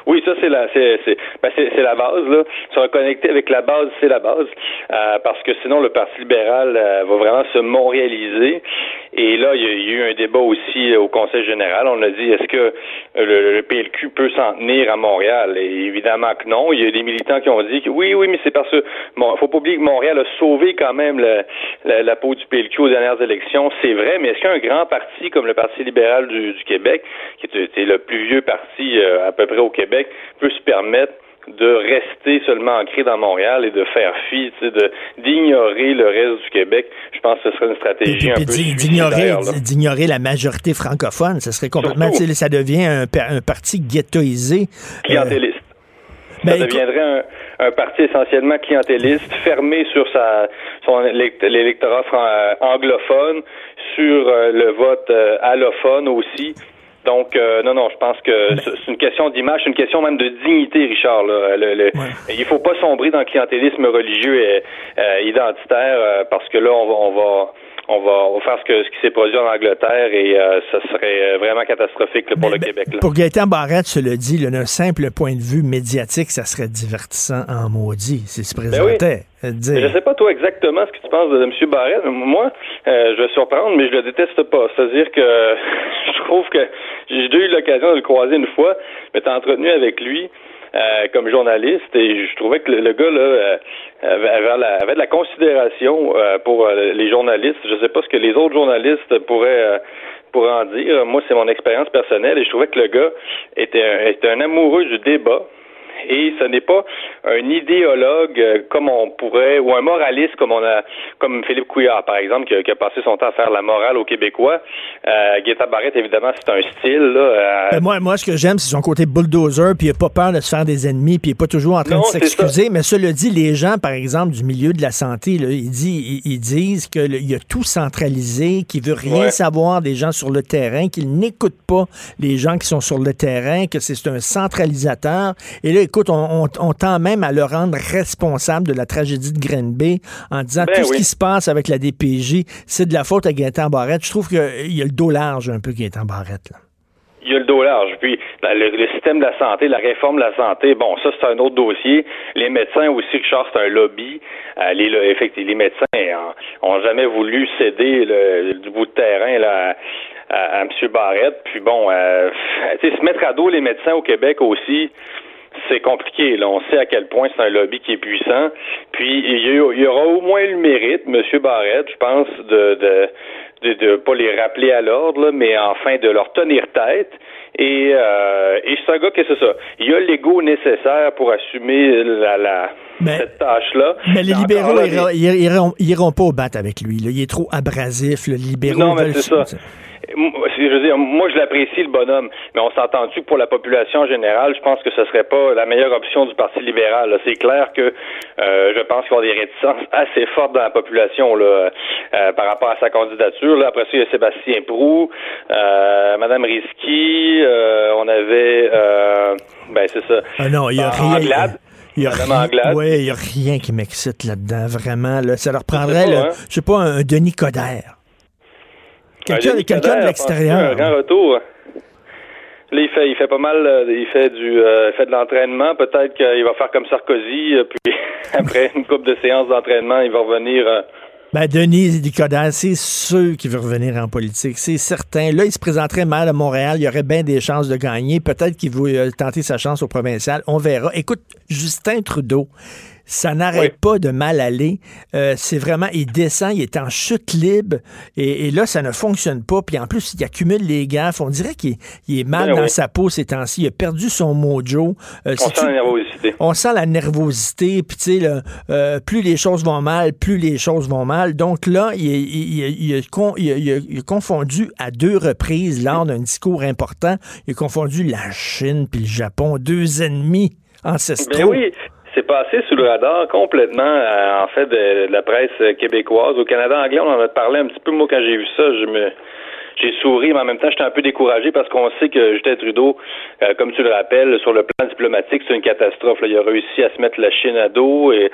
Oui, ça c'est la c'est c'est ben, c'est la base là. Se reconnecter avec la base, c'est la base, euh, parce que sinon le Parti libéral euh, va vraiment se montréaliser Et là, il y a eu un débat aussi au Conseil général. On a dit, est-ce que le, PLQ peut s'en tenir à Montréal? Et évidemment que non. Il y a des militants qui ont dit que oui, oui, mais c'est parce que, bon, faut pas oublier que Montréal a sauvé quand même la, peau du PLQ aux dernières élections. C'est vrai, mais est-ce qu'un grand parti comme le Parti libéral du, Québec, qui est, le plus vieux parti euh, à peu près au Québec, peut se permettre de rester seulement ancré dans Montréal et de faire fi, de d'ignorer le reste du Québec. Je pense que ce serait une stratégie un peu d'ignorer d'ignorer la majorité francophone, ce serait complètement ça devient un, un parti ghettoisé, euh, clientéliste. ça ben, deviendrait un, parti essentiellement clientéliste, fermé sur sa son l'électorat euh, anglophone, sur euh, le vote allophone aussi. Donc, euh, non, non, je pense que c'est une question d'image, c'est une question même de dignité, Richard. Là. Le, le, Il faut pas sombrer dans le clientélisme religieux et euh, identitaire euh, parce que là, on va, on va on va, faire ce, que, ce qui s'est produit en Angleterre et euh, ça serait vraiment catastrophique pour le Québec. Là. Pour Gaëtan Barrette, se le dit, d'un simple point de vue médiatique, ça serait divertissant en maudit s'il se ben présentait. Je ne sais pas toi exactement ce que tu penses de M. Barrette. Moi, euh, je vais surprendre, mais je le déteste pas. C'est-à-dire que je trouve que j'ai déjà eu l'occasion de le croiser une fois, mais t'es entretenu avec lui. Euh, comme journaliste et je trouvais que le, gars là euh, avait, de la considération euh, pour les journalistes. Je ne sais pas ce que les autres journalistes pourraient pourraient en dire. Moi, c'est mon expérience personnelle et je trouvais que le gars était était un amoureux du débat et ce n'est pas un idéologue euh, comme on pourrait ou un moraliste comme on a comme Philippe Couillard par exemple qui a, passé son temps à faire la morale aux Québécois. Euh, Guetta Barrette évidemment c'est un style là, euh, ben, moi moi ce que j'aime c'est son côté bulldozer puis il a pas peur de se faire des ennemis puis il est pas toujours en train de s'excuser. mais cela dit les gens par exemple du milieu de la santé là, ils, disent, ils, disent qu'il y a tout centralisé qu'il veut rien savoir des gens sur le terrain qu'il n'écoute pas les gens qui sont sur le terrain que c'est un centralisateur. Et là écoute, on, tend même à le rendre responsable de la tragédie de Grenby en disant ben tout ce qui se passe avec la DPJ, c'est de la faute à Gaëtan Barrette. Je trouve qu'il y a le dos large un peu, Gaëtan Barrette. il y a le dos large. Puis ben, le, système de la santé, la réforme de la santé, bon, ça c'est un autre dossier. Les médecins aussi, Richard, c'est un lobby. Euh, les, effectivement, les médecins ont jamais voulu céder le, du bout de terrain là, à, M. Barrette. Puis bon, euh, se mettre à dos les médecins au Québec aussi, c'est compliqué. Là. On sait à quel point c'est un lobby qui est puissant. Puis il y, aura au moins le mérite, M. Barrette, je pense, de de, de, pas les rappeler à l'ordre, mais enfin de leur tenir tête. Et, euh, et c'est un gars que c'est ça. Il y a l'ego nécessaire pour assumer la, la cette tâche-là. Mais les libéraux, ils, iront, iront, pas au bat avec lui. Là. Il est trop abrasif. Les libéraux non, mais c'est ça je veux dire, moi je l'apprécie le bonhomme, mais on s'entend-tu que pour la population en générale, je pense que ce serait pas la meilleure option du Parti libéral. C'est clair que euh, je pense qu'il y a des réticences assez fortes dans la population là, euh, par rapport à sa candidature. Là, après ça, il y a Sébastien Prou, euh, Madame Risky, euh, on avait ben c'est ça. Ah non, il y a rien. Il y a rien, ouais, il y a rien qui m'excite là-dedans, vraiment. Là. Ça leur prendrait, je hein. je sais pas, un Denis Coderre. Quelqu'un de l'extérieur. Un grand retour. Là, il fait, il fait pas mal, euh, il fait du, euh, fait de l'entraînement. Peut-être qu'il va faire comme Sarkozy, euh, puis après une couple de séances d'entraînement, il va revenir. Ben, Denis Dicodas, c'est sûr qu'il veut revenir en politique, c'est certain. Là, il se présenterait mal à Montréal, il y aurait bien des chances de gagner. Peut-être qu'il veut tenter sa chance au provincial, on verra. Écoute, Justin Trudeau, ça n'arrête pas de mal aller. Euh, c'est vraiment, il descend, il est en chute libre, et, là, ça ne fonctionne pas. Puis en plus, il accumule les gaffes. On dirait qu'il est mal ben dans sa peau ces temps-ci. Il a perdu son mojo. Euh, on sent la nervosité. On sent la nervosité. Puis tu sais, euh, plus les choses vont mal, plus les choses vont mal. Donc là, il, il, a, confondu à deux reprises lors d'un discours important. Il a confondu la Chine puis le Japon, deux ennemis ancestraux. Ben oui, c'est passé sous le radar complètement, euh, en fait, de, la presse québécoise. Au Canada anglais, on en a parlé un petit peu. Moi, quand j'ai vu ça, je me j'ai souri, mais en même temps, j'étais un peu découragé parce qu'on sait que Justin Trudeau, euh, comme tu le rappelles, sur le plan diplomatique, c'est une catastrophe. Il a réussi à se mettre la Chine à dos et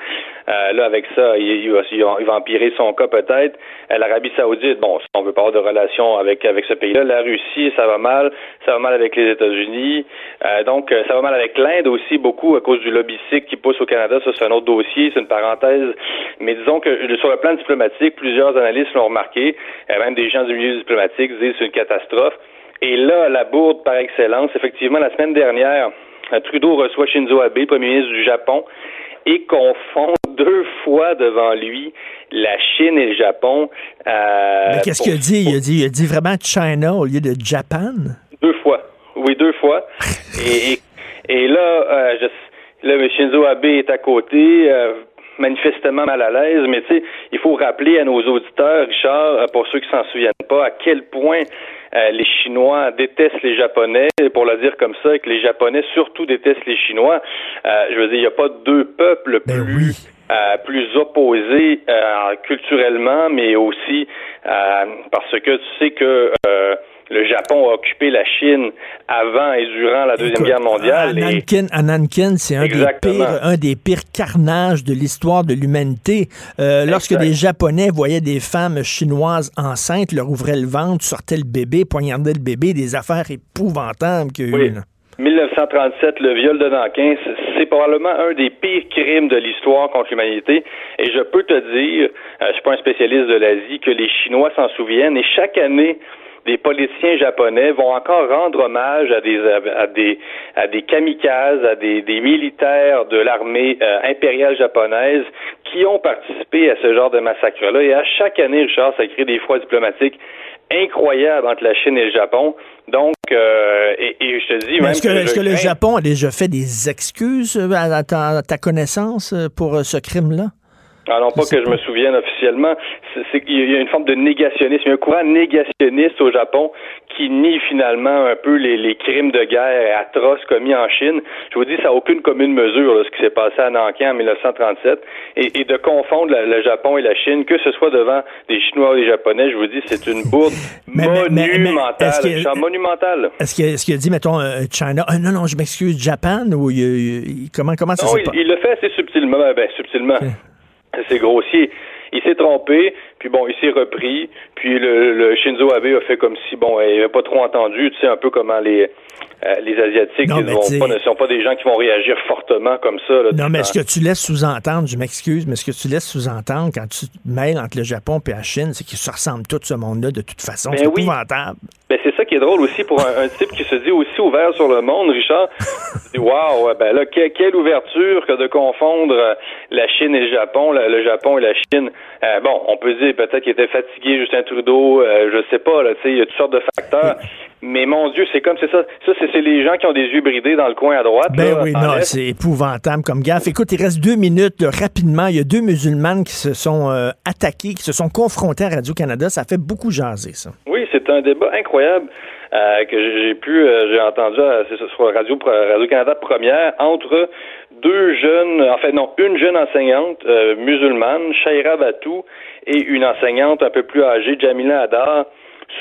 euh, là, avec ça, il, va, empirer son cas peut-être. Euh, L'Arabie Saoudite, bon, on veut pas avoir de relation avec avec ce pays-là. La Russie, ça va mal. Ça va mal avec les États-Unis. donc, ça va mal avec l'Inde aussi, beaucoup à cause du lobby qui pousse au Canada. Ça, c'est un autre dossier, c'est une parenthèse. Mais disons que sur le plan diplomatique, plusieurs analystes l'ont remarqué. même des gens du milieu diplomatique disent c'est une catastrophe. Et là, la bourde par excellence, effectivement, la semaine dernière, Trudeau reçoit Shinzo Abe, premier ministre du Japon, et confond deux fois devant lui la Chine et le Japon. Euh, Mais qu'est-ce qu'il a dit? Il a dit? Il a dit vraiment China au lieu de Japan? Deux fois. Oui, deux fois. et, et, là, euh, je, là, Shinzo Abe est à côté. Euh, manifestement mal à l'aise, mais tu sais, il faut rappeler à nos auditeurs, Richard, euh, pour ceux qui s'en souviennent pas, à quel point euh, les Chinois détestent les Japonais, pour le dire comme ça, et que les Japonais surtout détestent les Chinois. Euh, je veux dire, il n'y a pas deux peuples ben plus plus opposés culturellement, mais aussi parce que tu sais que le Japon a occupé la Chine avant et durant la Deuxième Guerre mondiale. À Nankin, c'est un des, pires, un des pires carnages de l'histoire de l'humanité. Euh, lorsque les Japonais voyaient des femmes chinoises enceintes, leur ouvraient le ventre, sortaient le bébé, poignardaient le bébé, des affaires épouvantables qu'il y a eu. 1937, le viol de Nankin, c'est probablement un des pires crimes de l'histoire contre l'humanité. Et je peux te dire, euh, je suis pas un spécialiste de l'Asie, que les Chinois s'en souviennent. Et chaque année, des politiciens japonais vont encore rendre hommage à des à des à des kamikazes, à des, des militaires de l'armée euh, impériale japonaise qui ont participé à ce genre de massacre-là. Et à chaque année, Richard, ça crée des fois diplomatiques incroyables entre la Chine et le Japon. Donc, euh, et, je te dis, est-ce que, est que le Japon a déjà fait des excuses à ta connaissance pour ce crime-là? Non, pas que je me souvienne officiellement. C'est qu'il y a une forme de négationnisme, il y a un courant négationniste au Japon qui nie finalement un peu les, les crimes de guerre atroces commis en Chine. Je vous dis, ça n'a aucune commune mesure là, ce qui s'est passé à Nankin en 1937 et, et de confondre le Japon et la Chine, que ce soit devant des Chinois ou des Japonais, je vous dis, c'est une bourde monumentale. est monumentale. Est-ce qu'il a, dit, mettons, euh, China, ah, non, non, je m'excuse, Japan, ou comment, comment ça s'est passé? Il, le fait assez subtilement, ben, subtilement c'est grossier. Il s'est trompé, puis bon, il s'est repris, puis le, le, Shinzo Abe a fait comme si, bon, il n'avait pas trop entendu, tu sais, un peu comment les, euh, les Asiatiques ne sont pas des gens qui vont réagir fortement comme ça. non, mais ce que tu laisses sous-entendre, je m'excuse, mais ce que tu laisses sous-entendre quand tu te mêles entre le Japon et la Chine, c'est qu'ils se ressemblent tout ce monde-là de toute façon? Ben c'est épouvantable. Ben, c'est ça qui est drôle aussi pour un, type qui se dit aussi ouvert sur le monde, Richard. Waouh, ben là, quelle, ouverture que de confondre euh, la Chine et le Japon, le, Japon et la Chine. Euh, bon, on peut dire peut-être qu'il était fatigué, Justin Trudeau, je sais pas, là, tu sais, il y a toutes sortes de facteurs. Mais mon Dieu, c'est comme c'est ça. Ça, c'est les gens qui ont des yeux bridés dans le coin à droite. Ben oui, non, c'est épouvantable comme gaffe. Écoute, il reste deux minutes rapidement. Il y a deux musulmanes qui se sont euh, attaqués, qui se sont confrontés à Radio-Canada. Ça fait beaucoup jaser, ça. Oui, c'est un débat incroyable. Euh, que j'ai pu, euh, j'ai entendu sur Radio, Radio Canada première entre deux jeunes, en fait non, une jeune enseignante musulmane, Shaira Batou, et une enseignante un peu plus âgée, Jamila Adar,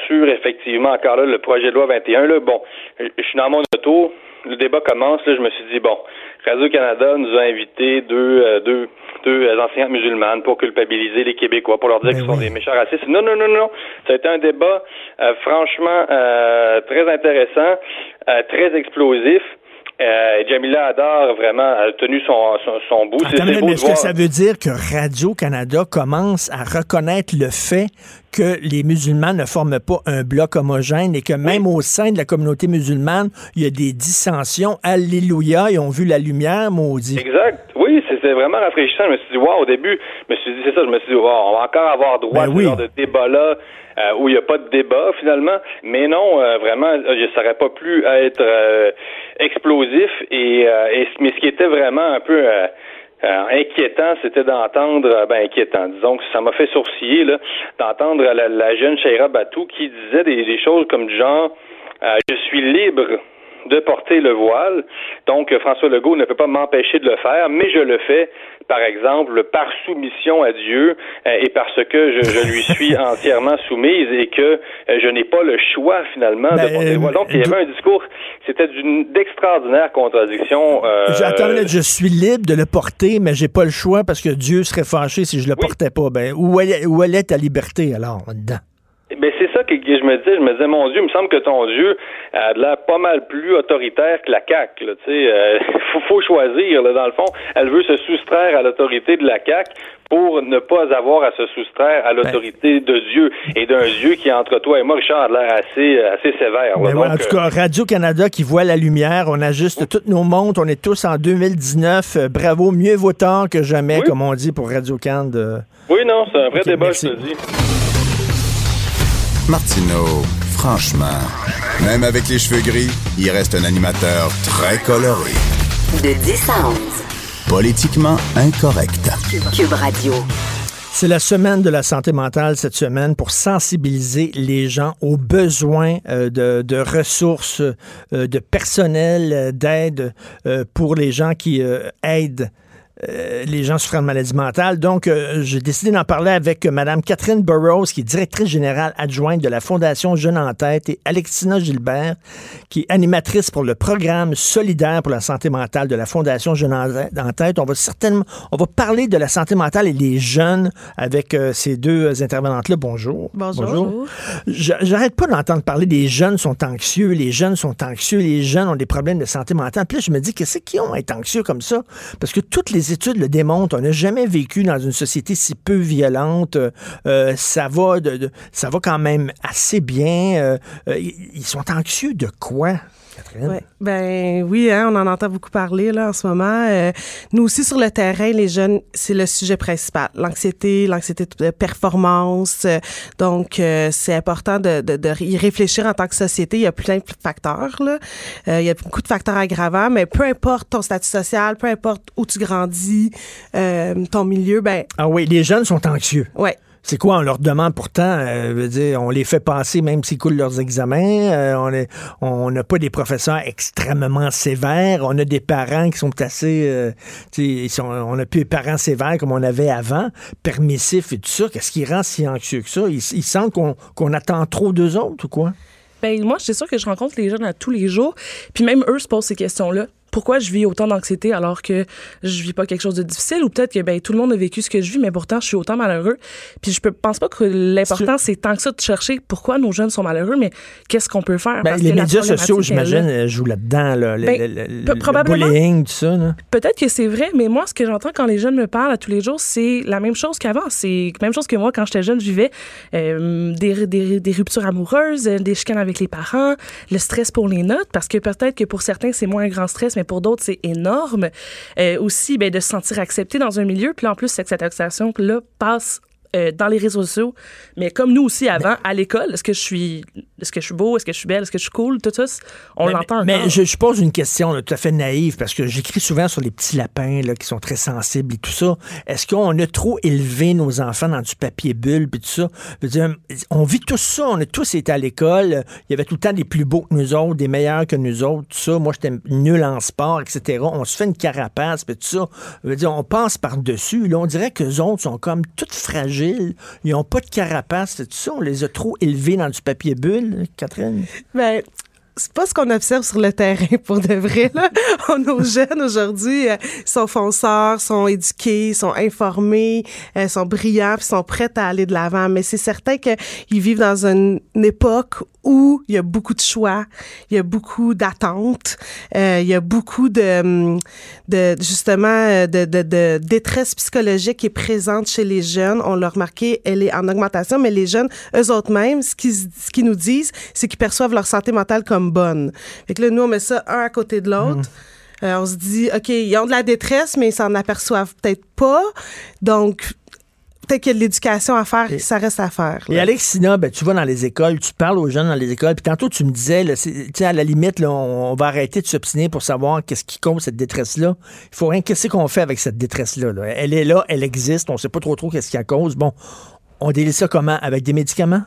sur effectivement encore là le projet de loi 21. Là, bon, je suis dans mon auto, le débat commence, là, je me suis dit bon, Radio-Canada nous a invité deux, euh, deux, deux enseignantes musulmanes pour culpabiliser les Québécois, pour leur dire ben qu'ils sont des méchants racistes. Non, non, non, non. Ça a été un débat euh, franchement euh, très intéressant, très explosif. Euh, Jamila Adar vraiment a tenu son, son, bout. mais est-ce que ça veut dire que Radio-Canada commence à reconnaître le fait que les musulmans ne forment pas un bloc homogène et que même au sein de la communauté musulmane, il y a des dissensions? Alléluia, ils ont vu la lumière, maudit. Exact. Oui, c'était vraiment rafraîchissant. Je me suis dit, wow, au début, je me suis dit, c'est ça, je me suis dit, wow, on va encore avoir droit ben à ce genre de débat-là. Euh, où il n'y a pas de débat finalement. Mais non, euh, vraiment, ça n'aurait pas pu être euh, explosif. Et, mais ce qui était vraiment un peu inquiétant, c'était d'entendre, ben inquiétant, disons que ça m'a fait sourciller là, d'entendre la, jeune Shaira Batou qui disait des, choses comme du genre, je suis libre de porter le voile. Donc, François Legault ne peut pas m'empêcher de le faire, mais je le fais, par exemple, par soumission à Dieu euh, et parce que je, lui suis entièrement soumise et que euh, je n'ai pas le choix, finalement, de ben, porter le voile. Donc, il y avait un discours, c'était d'une d'extraordinaire contradiction. Euh, je suis libre de le porter, mais j'ai pas le choix parce que Dieu serait fâché si je le portais pas. Ben, où est, où est ta liberté, alors, là-dedans? Ben c'est ça que, je me disais. Je me disais, mon Dieu, il me semble que ton Dieu a l'air pas mal plus autoritaire que la CAQ. Là, euh, faut, faut choisir. Là, dans le fond, elle veut se soustraire à l'autorité de la CAQ pour ne pas avoir à se soustraire à l'autorité de Dieu et d'un Dieu qui, entre toi et moi, Richard, a l'air assez, assez sévère. en tout cas, Radio-Canada qui voit la lumière, on ajuste toutes nos montres, on est tous en 2019. Euh, bravo, mieux vaut tard que jamais, comme on dit pour Radio-Can. Oui, non, c'est un vrai débat, je te dis. Martineau, franchement, même avec les cheveux gris, il reste un animateur très coloré. De 10 à 11. Politiquement incorrect. Cube Radio. C'est la semaine de la santé mentale cette semaine pour sensibiliser les gens aux besoins euh, de, ressources, euh, de personnel, euh, d'aide pour les gens qui aident euh, les gens souffrant de maladies mentales. Donc, euh, j'ai décidé d'en parler avec euh, Mme Catherine Burroughs, qui est directrice générale adjointe de la Fondation Jeunes en tête, et Alexina Gilbert, qui est animatrice pour le programme solidaire pour la santé mentale de la Fondation Jeunes en tête. On va certainement, on va parler de la santé mentale et des jeunes avec ces deux intervenantes-là. Bonjour. Bonjour. J'arrête pas d'entendre parler des jeunes sont anxieux, les jeunes sont anxieux, les jeunes ont des problèmes de santé mentale. Puis là, je me dis, qu'est-ce qu'ils ont à être anxieux comme ça? Parce que toutes les études le démontrent. On n'a jamais vécu dans une société si peu violente. Euh, ça va, de, ça va quand même assez bien. Euh, euh, ils sont anxieux de quoi? Ouais. Ben oui, hein, on en entend beaucoup parler là en ce moment. Euh, nous aussi sur le terrain, les jeunes, c'est le sujet principal. L'anxiété, l'anxiété de performance. Euh, donc euh, c'est important de, de, de, y réfléchir en tant que société. Il y a plein de facteurs là. il y a beaucoup de facteurs aggravants, mais peu importe ton statut social, peu importe où tu grandis, ton milieu, ben. Ah oui, les jeunes sont anxieux. Ouais. C'est quoi? On leur demande pourtant, euh, on les fait passer même s'ils coulent leurs examens. Euh, on n'a pas des professeurs extrêmement sévères. On a des parents qui sont assez... Euh, on n'a plus des parents sévères comme on avait avant, permissifs et tout ça. Qu'est-ce qui rend si anxieux que ça? Ils, sentent qu'on attend trop d'eux autres ou quoi? Ben moi, c'est sûr que je rencontre les jeunes à tous les jours, puis même eux se posent ces questions-là pourquoi je vis autant d'anxiété alors que je vis pas quelque chose de difficile ou peut-être que ben tout le monde a vécu ce que je vis mais pourtant je suis autant malheureux. Puis je pense pas que l'important c'est tant que ça de chercher pourquoi nos jeunes sont malheureux mais qu'est-ce qu'on peut faire? Ben, les médias sociaux j'imagine jouent là-dedans là, ben, probablement bullying tout ça peut-être que c'est vrai mais moi ce que j'entends quand les jeunes me parlent à tous les jours c'est la même chose qu'avant. C'est la même chose que moi quand j'étais jeune je vivais euh, des, des, des ruptures amoureuses euh, des chicanes avec les parents le stress pour les notes parce que peut-être que pour certains c'est moins un grand stress mais pour d'autres, c'est énorme. Euh, aussi, ben, de se sentir accepté dans un milieu. Puis en plus, cette acceptation-là passe euh, dans les réseaux sociaux, mais comme nous aussi avant, à l'école, est-ce que je suis est-ce que je suis beau, est-ce que je suis belle, est-ce que je suis cool, tout ça, on l'entend. Mais je, pose une question tout à fait naïve parce que j'écris souvent sur les petits lapins là, qui sont très sensibles et tout ça. Est-ce qu'on a trop élevé nos enfants dans du papier bulle et tout ça? on vit tout ça, on a tous été à l'école, il y avait tout le temps des plus beaux que nous autres, des meilleurs que nous autres, tout ça. Moi, j'étais nul en sport, etc. On se fait une carapace, puis tout ça. dire, on passe par-dessus. on dirait que les autres sont comme toutes fragiles ils n'ont pas de carapace, tout ça. On les a trop élevés dans du papier bulle, Catherine? Ben, c'est pas ce qu'on observe sur le terrain pour de vrai. Nos jeunes aujourd'hui euh, sont fonceurs, sont éduqués, sont informés, euh, sont brillants, sont prêts à aller de l'avant. Mais c'est certain qu'ils vivent dans une, époque où il y a beaucoup de choix, il y a beaucoup d'attentes, euh, il y a beaucoup de, de justement de, de, de, détresse psychologique qui est présente chez les jeunes. On l'a remarqué, elle est en augmentation, mais les jeunes, eux autres mêmes, ce qu'ils ce qu'ils nous disent, c'est qu'ils perçoivent leur santé mentale comme bonne. Fait que là, nous, on met ça un à côté de l'autre. Mmh. Euh, on se dit, OK, ils ont de la détresse, mais ils s'en aperçoivent peut-être pas. Donc, peut-être qu'il y a de l'éducation à faire, ça reste à faire. Et Alexina, ben, tu vas dans les écoles, tu parles aux jeunes dans les écoles, puis tantôt tu me disais, là, à la limite, là, on, va arrêter de s'obstiner pour savoir qu'est-ce qui cause cette détresse-là. Il faut rien, qu'est-ce qu'on fait avec cette détresse-là? Là? Elle est là, elle existe, on sait pas trop trop qu'est-ce qui la cause. Bon, on délit ça comment? Avec des médicaments?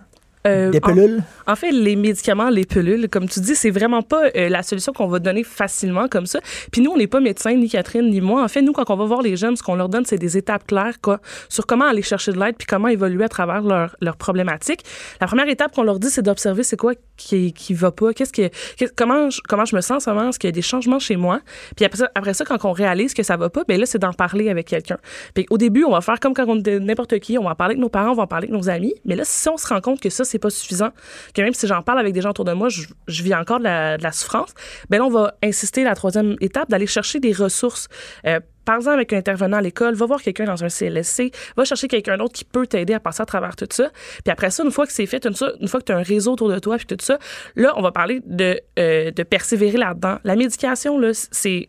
Euh, Des pilules? En, fait, les médicaments, les pilules, comme tu dis, c'est vraiment pas euh, la solution qu'on va donner facilement comme ça. Puis nous, on n'est pas médecins, ni Catherine, ni moi. En fait, nous, quand on va voir les jeunes, ce qu'on leur donne, c'est des étapes claires quoi, sur comment aller chercher de l'aide puis comment évoluer à travers leurs leur problématiques. La première étape qu'on leur dit, c'est d'observer c'est quoi qui, qui va pas, qu'est-ce que, comment, je, comment je me sens en est-ce qu'il y a des changements chez moi? Puis après ça, après ça quand on réalise que ça va pas, ben là, c'est d'en parler avec quelqu'un. Puis au début, on va faire comme quand on n'importe qui, on va parler avec nos parents, on va en parler avec nos amis. Mais là, si on se rend compte que ça, c'est pas suffisant, que même si j'en parle avec des gens autour de moi, je, vis encore de la, souffrance, ben là, on va insister la troisième étape d'aller chercher des ressources. Euh, par exemple, avec un intervenant à l'école, va voir quelqu'un dans un CLSC, va chercher quelqu'un d'autre qui peut t'aider à passer à travers tout ça. Puis après ça, une fois que c'est fait, une, fois que tu as un réseau autour de toi, puis tout ça, là, on va parler de, euh, persévérer là-dedans. La médication, là, c'est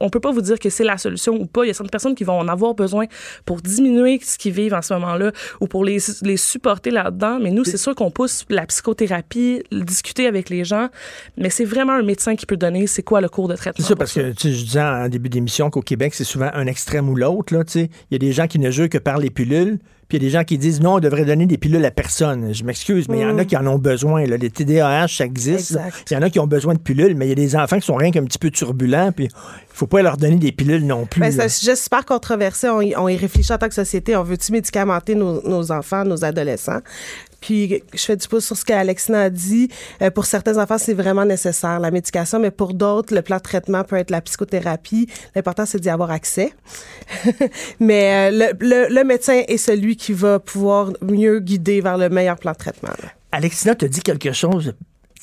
on peut pas vous dire que c'est la solution ou pas. Il y a certaines personnes qui vont en avoir besoin pour diminuer ce qu'ils vivent en ce moment-là ou pour les, les supporter là-dedans. Mais nous, c'est sûr qu'on pousse la psychothérapie, discuter avec les gens, mais c'est vraiment un médecin qui peut donner c'est quoi le cours de traitement. C'est ça, parce que je disais en début d'émission qu'au Québec, c'est souvent un extrême ou l'autre. Il y a des gens qui ne jouent que par les pilules. Puis il y a des gens qui disent non, on devrait donner des pilules à personne. Je m'excuse, mais il y en a mm. qui en ont besoin. Là. Les TDAH, ça existe. Il y en a qui ont besoin de pilules, mais il y a des enfants qui sont rien qu'un petit peu turbulents. Puis il faut pas leur donner des pilules non plus. Ben, c'est un sujet super controversé. On y, réfléchit en tant que société. On veut-tu médicamenter nos, nos enfants, nos adolescents? Puis je fais du pouce sur ce qu'Alexina a dit. Euh, pour certains enfants, c'est vraiment nécessaire, la médication, mais pour d'autres, le plan de traitement peut être la psychothérapie. L'important, c'est d'y avoir accès. mais euh, le, le, médecin est celui qui va pouvoir mieux guider vers le meilleur plan de traitement. Alexina te dit quelque chose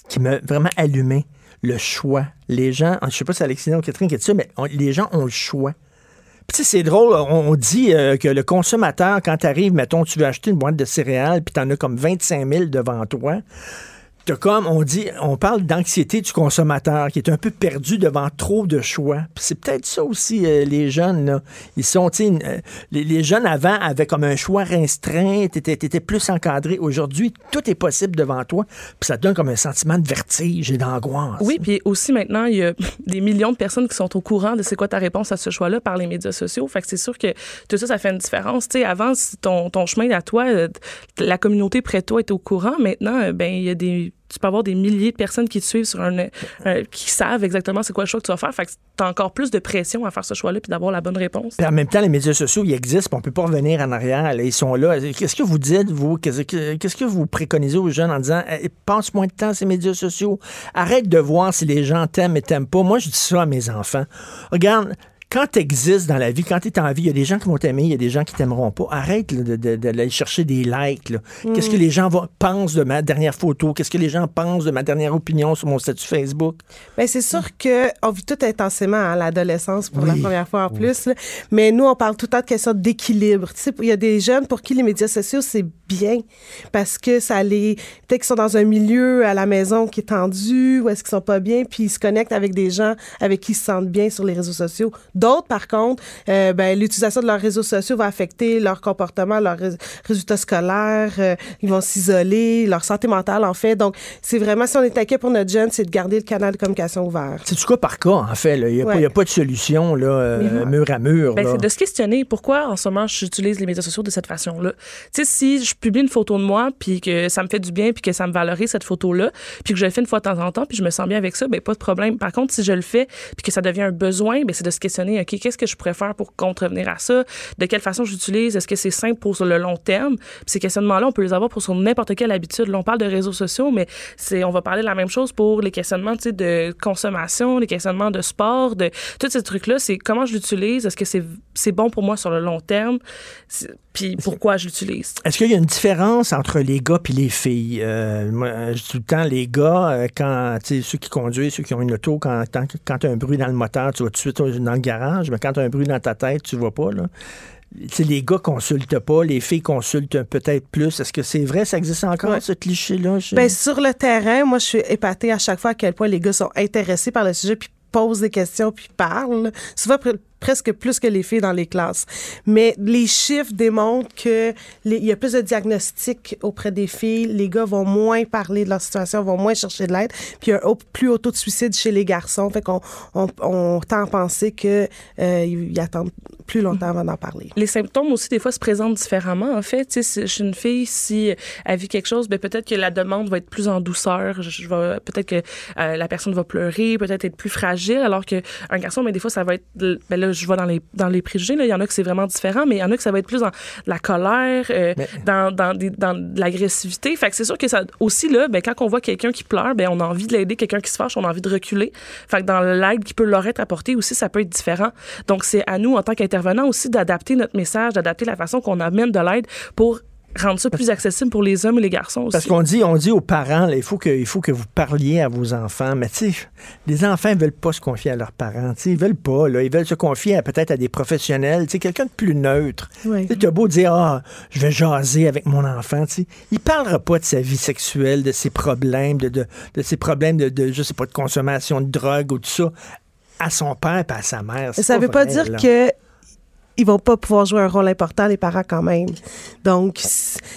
qui m'a vraiment allumé. Le choix. Les gens, je sais pas si Alexina ou Catherine qui dit ça, mais les gens ont le choix. Puis c'est drôle, on dit euh, que le consommateur, quand tu arrives, mettons, tu veux acheter une boîte de céréales, puis tu en as comme 25 000 devant toi comme on dit, on parle d'anxiété du consommateur qui est un peu perdu devant trop de choix. c'est peut-être ça aussi euh, les jeunes là. Ils sont, euh, les, jeunes avant avaient comme un choix restreint, t'étais étais plus encadré. Aujourd'hui, tout est possible devant toi, puis ça te donne comme un sentiment de vertige et d'angoisse. Oui, puis aussi maintenant il y a des millions de personnes qui sont au courant de c'est quoi ta réponse à ce choix-là par les médias sociaux. Fait que c'est sûr que tout ça, ça fait une différence. Tu sais, avant, ton, ton chemin à toi, euh, la communauté près de toi est au courant. Maintenant, ben il y a des tu peux avoir des milliers de personnes qui te suivent sur un, qui savent exactement c'est quoi le choix que tu vas faire. Fait que tu as encore plus de pression à faire ce choix-là puis d'avoir la bonne réponse. en même temps, les médias sociaux, ils existent, puis on peut pas revenir en arrière. ils sont là. Qu'est-ce que vous dites, vous? Qu'est-ce que vous préconisez aux jeunes en disant eh, passe moins de temps ces médias sociaux? Arrête de voir si les gens t'aiment et t'aiment pas. Moi, je dis ça à mes enfants. Regarde, quand tu existes dans la vie, quand tu es en vie, il y a des gens qui vont t'aimer, il y a des gens qui t'aimeront pas. Arrête d'aller chercher des likes. Qu'est-ce que mm. les gens pensent de ma dernière photo? Qu'est-ce que les gens pensent de ma dernière opinion sur mon statut Facebook? Bien, c'est sûr qu'on vit tout intensément à l'adolescence pour la première fois en plus. Mais nous, on parle tout le temps de question d'équilibre. Il y a des jeunes pour qui les médias sociaux, c'est bien parce que ça les... Peut-être qu'ils sont dans un milieu à la maison qui est tendu ou est-ce qu'ils sont pas bien, puis ils se connectent avec des gens avec qui ils se sentent bien sur les réseaux sociaux D'autres, par contre, euh, ben, l'utilisation de leurs réseaux sociaux va affecter leur comportement, leurs résultats scolaires, euh, ils vont s'isoler, leur santé mentale, en fait. Donc, c'est vraiment, si on est inquiet pour notre jeune, c'est de garder le canal de communication ouvert. C'est du cas par cas, en fait. Il n'y a, pas de solution là, euh, mur à mur. Ben, c'est de se questionner pourquoi, en ce moment, j'utilise les médias sociaux de cette façon-là. Tu sais, si je publie une photo de moi, puis que ça me fait du bien, puis que ça me valorise cette photo-là, puis que je le fais une fois de temps en temps, puis je me sens bien avec ça, ben pas de problème. Par contre, si je le fais, puis que ça devient un besoin, ben c'est de se questionner OK, qu'est-ce que je pourrais faire pour contrevenir à ça? De quelle façon j'utilise? Est-ce que c'est simple pour le long terme? ces questionnements-là, on peut les avoir pour sur n'importe quelle habitude. Là, on parle de réseaux sociaux, mais c'est, on va parler de la même chose pour les questionnements de consommation, les questionnements de sport, de tous ces trucs-là. C'est comment je l'utilise? Est-ce que c'est, c'est bon pour moi sur le long terme? Puis pourquoi je l'utilise? Est-ce qu'il y a une différence entre les gars et les filles? Euh, moi, tout le temps, les gars, euh, quand, ceux qui conduisent, ceux qui ont une auto, quand, quand tu as un bruit dans le moteur, tu vas tout de suite dans le garage, mais quand tu as un bruit dans ta tête, tu vois pas, là. les gars consultent pas, les filles consultent peut-être plus. Est-ce que c'est vrai, ça existe encore, ce cliché-là? Ben, sur le terrain, moi, je suis épatée à chaque fois à quel point les gars sont intéressés par le sujet, puis posent des questions, puis parlent. Souvent, presque plus que les filles dans les classes. Mais les chiffres démontrent que il y a plus de diagnostics auprès des filles. Les gars vont moins parler de leur situation, vont moins chercher de l'aide. Puis il y a un plus haut taux de suicide chez les garçons. Fait qu'on on, tend à penser qu'ils euh, attendent plus longtemps avant d'en parler. Les symptômes aussi, des fois, se présentent différemment. En fait, sais, chez une fille, si elle vit quelque chose, ben, peut-être que la demande va être plus en douceur. Je, vais, peut-être que euh, la personne va pleurer, peut-être être plus fragile, alors qu'un garçon, mais ben, des fois, ça va être, ben je vois dans les, dans les préjugés, là, il y en a que c'est vraiment différent, mais il y en a que ça va être plus dans la colère, euh, dans, dans, des, dans de l'agressivité. Fait que c'est sûr que ça, aussi, là, ben, quand on voit quelqu'un qui pleure, ben, on a envie de l'aider, quelqu'un qui se fâche, on a envie de reculer. Fait que dans l'aide qui peut leur être apportée aussi, ça peut être différent. Donc, c'est à nous, en tant qu'intervenants aussi, d'adapter notre message, d'adapter la façon qu'on amène de l'aide pour rendre ça plus accessible pour les hommes et les garçons aussi. Parce qu'on dit, on dit aux parents, là, il, faut que, il faut que vous parliez à vos enfants. Mais tu sais, les enfants ne veulent pas se confier à leurs parents. Ils veulent pas. Là, ils veulent se confier peut-être à des professionnels. Quelqu'un de plus neutre. Tu as beau dire, ah, je vais jaser avec mon enfant. sais Il ne parlera pas de sa vie sexuelle, de ses problèmes, de, de, de ses problèmes de, de, je sais pas, de consommation de drogue ou tout ça à son père et à sa mère. Ça ne veut pas dire que ils vont pas pouvoir jouer un rôle important, les parents, quand même. Donc,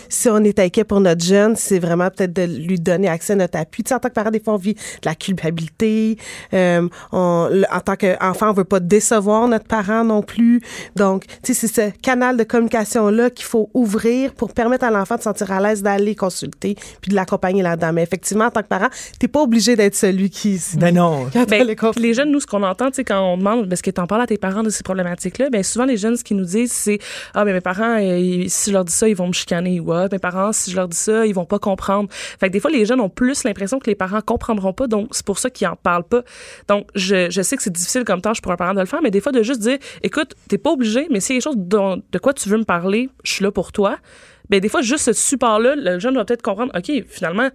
si on est inquiet pour notre jeune, c'est vraiment peut-être de lui donner accès à notre appui. Tu sais, en tant que parent, des fois, on vit de la culpabilité. Euh, on, en tant qu'enfant, on veut pas décevoir notre parent non plus. Donc, tu sais, c'est ce canal de communication-là qu'il faut ouvrir pour permettre à l'enfant de se sentir à l'aise d'aller consulter puis de l'accompagner là-dedans. Mais effectivement, en tant que parent, t'es pas obligé d'être celui qui... Ben non. Ben, les, jeunes, nous, ce qu'on entend, tu sais, quand on demande, est-ce que t'en parles à tes parents de ces problématiques-là, ben souvent, les jeunes, ce qu'ils nous disent, c'est ah mais mes parents, euh, si je leur dis ça, ils vont me chicaner ou ah, mes parents, si je leur dis ça, ils vont pas comprendre. Fait que des fois, les jeunes ont plus l'impression que les parents comprendront pas, donc c'est pour ça qu'ils en parlent pas. Donc je, je sais que c'est difficile comme tâche pour un parent de le faire, mais des fois de juste dire, écoute, t'es pas obligé, mais s'il y a quelque chose de quoi tu veux me parler, je suis là pour toi ben des fois, juste ce support-là, le jeune doit peut-être comprendre, OK, finalement,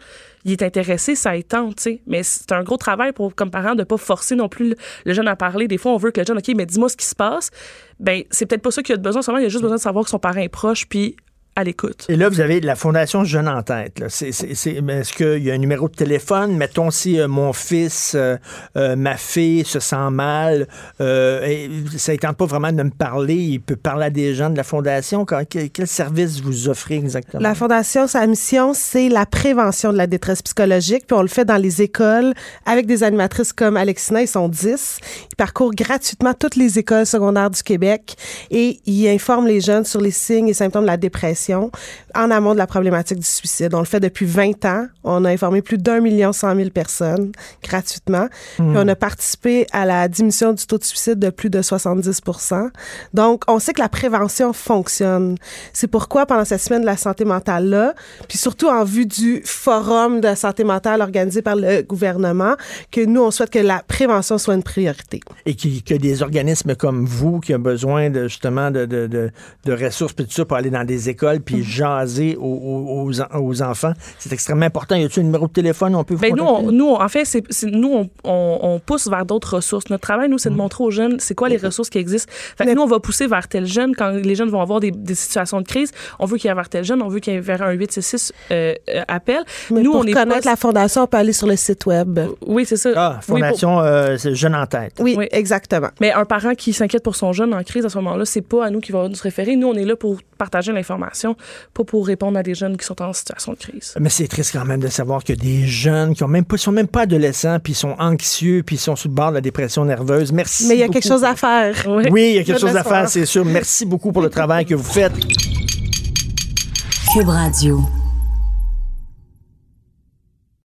il est intéressé, ça étend, tu sais. Mais c'est un gros travail pour, comme parent, de pas forcer non plus le, jeune à parler. Des fois, on veut que le jeune, OK, mais dis-moi ce qui se passe. Ben, c'est peut-être pas ça qu'il a besoin. Seulement, il a juste besoin de savoir que son parent est proche, puis à l'écoute. Et là, vous avez la Fondation Jeune en tête. Est-ce qu'il y a un numéro de téléphone? Mettons si euh, mon fils, euh, euh, ma fille se sent mal, et ça ne tente pas vraiment de me parler, il peut parler à des gens de la Fondation. Quel, service vous offrez exactement? La Fondation, sa mission, c'est la prévention de la détresse psychologique. Puis on le fait dans les écoles avec des animatrices comme Alexina, ils sont 10. Ils parcourent gratuitement toutes les écoles secondaires du Québec et ils informent les jeunes sur les signes et symptômes de la dépression en amont de la problématique du suicide. On le fait depuis 20 ans. On a informé plus d'un million cent mille personnes gratuitement. Hmm. on a participé à la diminution du taux de suicide de plus de 70 Donc, on sait que la prévention fonctionne. C'est pourquoi, pendant cette semaine de la santé mentale-là, puis surtout en vue du forum de santé mentale organisé par le gouvernement, que nous, on souhaite que la prévention soit une priorité. Et que des organismes comme vous, qui ont besoin de, justement de, de, de, de ressources, puis tout ça, pour aller dans des écoles, puis mhm. jaser aux, aux, enfants. C'est extrêmement important. Y a-t-il un numéro de téléphone? On peut vous ben nous, nous, en fait, c'est, nous, on, on, pousse vers d'autres ressources. Notre travail, nous, c'est de mhm. montrer aux jeunes c'est quoi les ressources qui existent. Fait que nous, on va pousser vers tel jeune. Quand les jeunes vont avoir des, des situations de crise, on veut qu'il y ait vers tel jeune, on veut qu'il y ait vers un 866 euh, euh, appel. Mais nous, pour on connaître la fondation, on peut aller sur le site web. Oui, c'est ça. Ah, Fondation euh, Jeune en tête. Oui, exactement. Mais un parent qui s'inquiète pour son jeune en crise à ce moment-là, c'est pas à nous qui va nous référer. Nous, on est là pour partager l'information, pas pour répondre à des jeunes qui sont en situation de crise. Mais c'est triste quand même de savoir que des jeunes qui ont même pas, sont même pas adolescents, puis sont anxieux, puis sont sous le bord de la dépression nerveuse. Merci. Mais il y a quelque chose à faire. Oui, il y a quelque chose à faire, c'est sûr. Merci beaucoup pour le travail que vous faites. Cube Radio.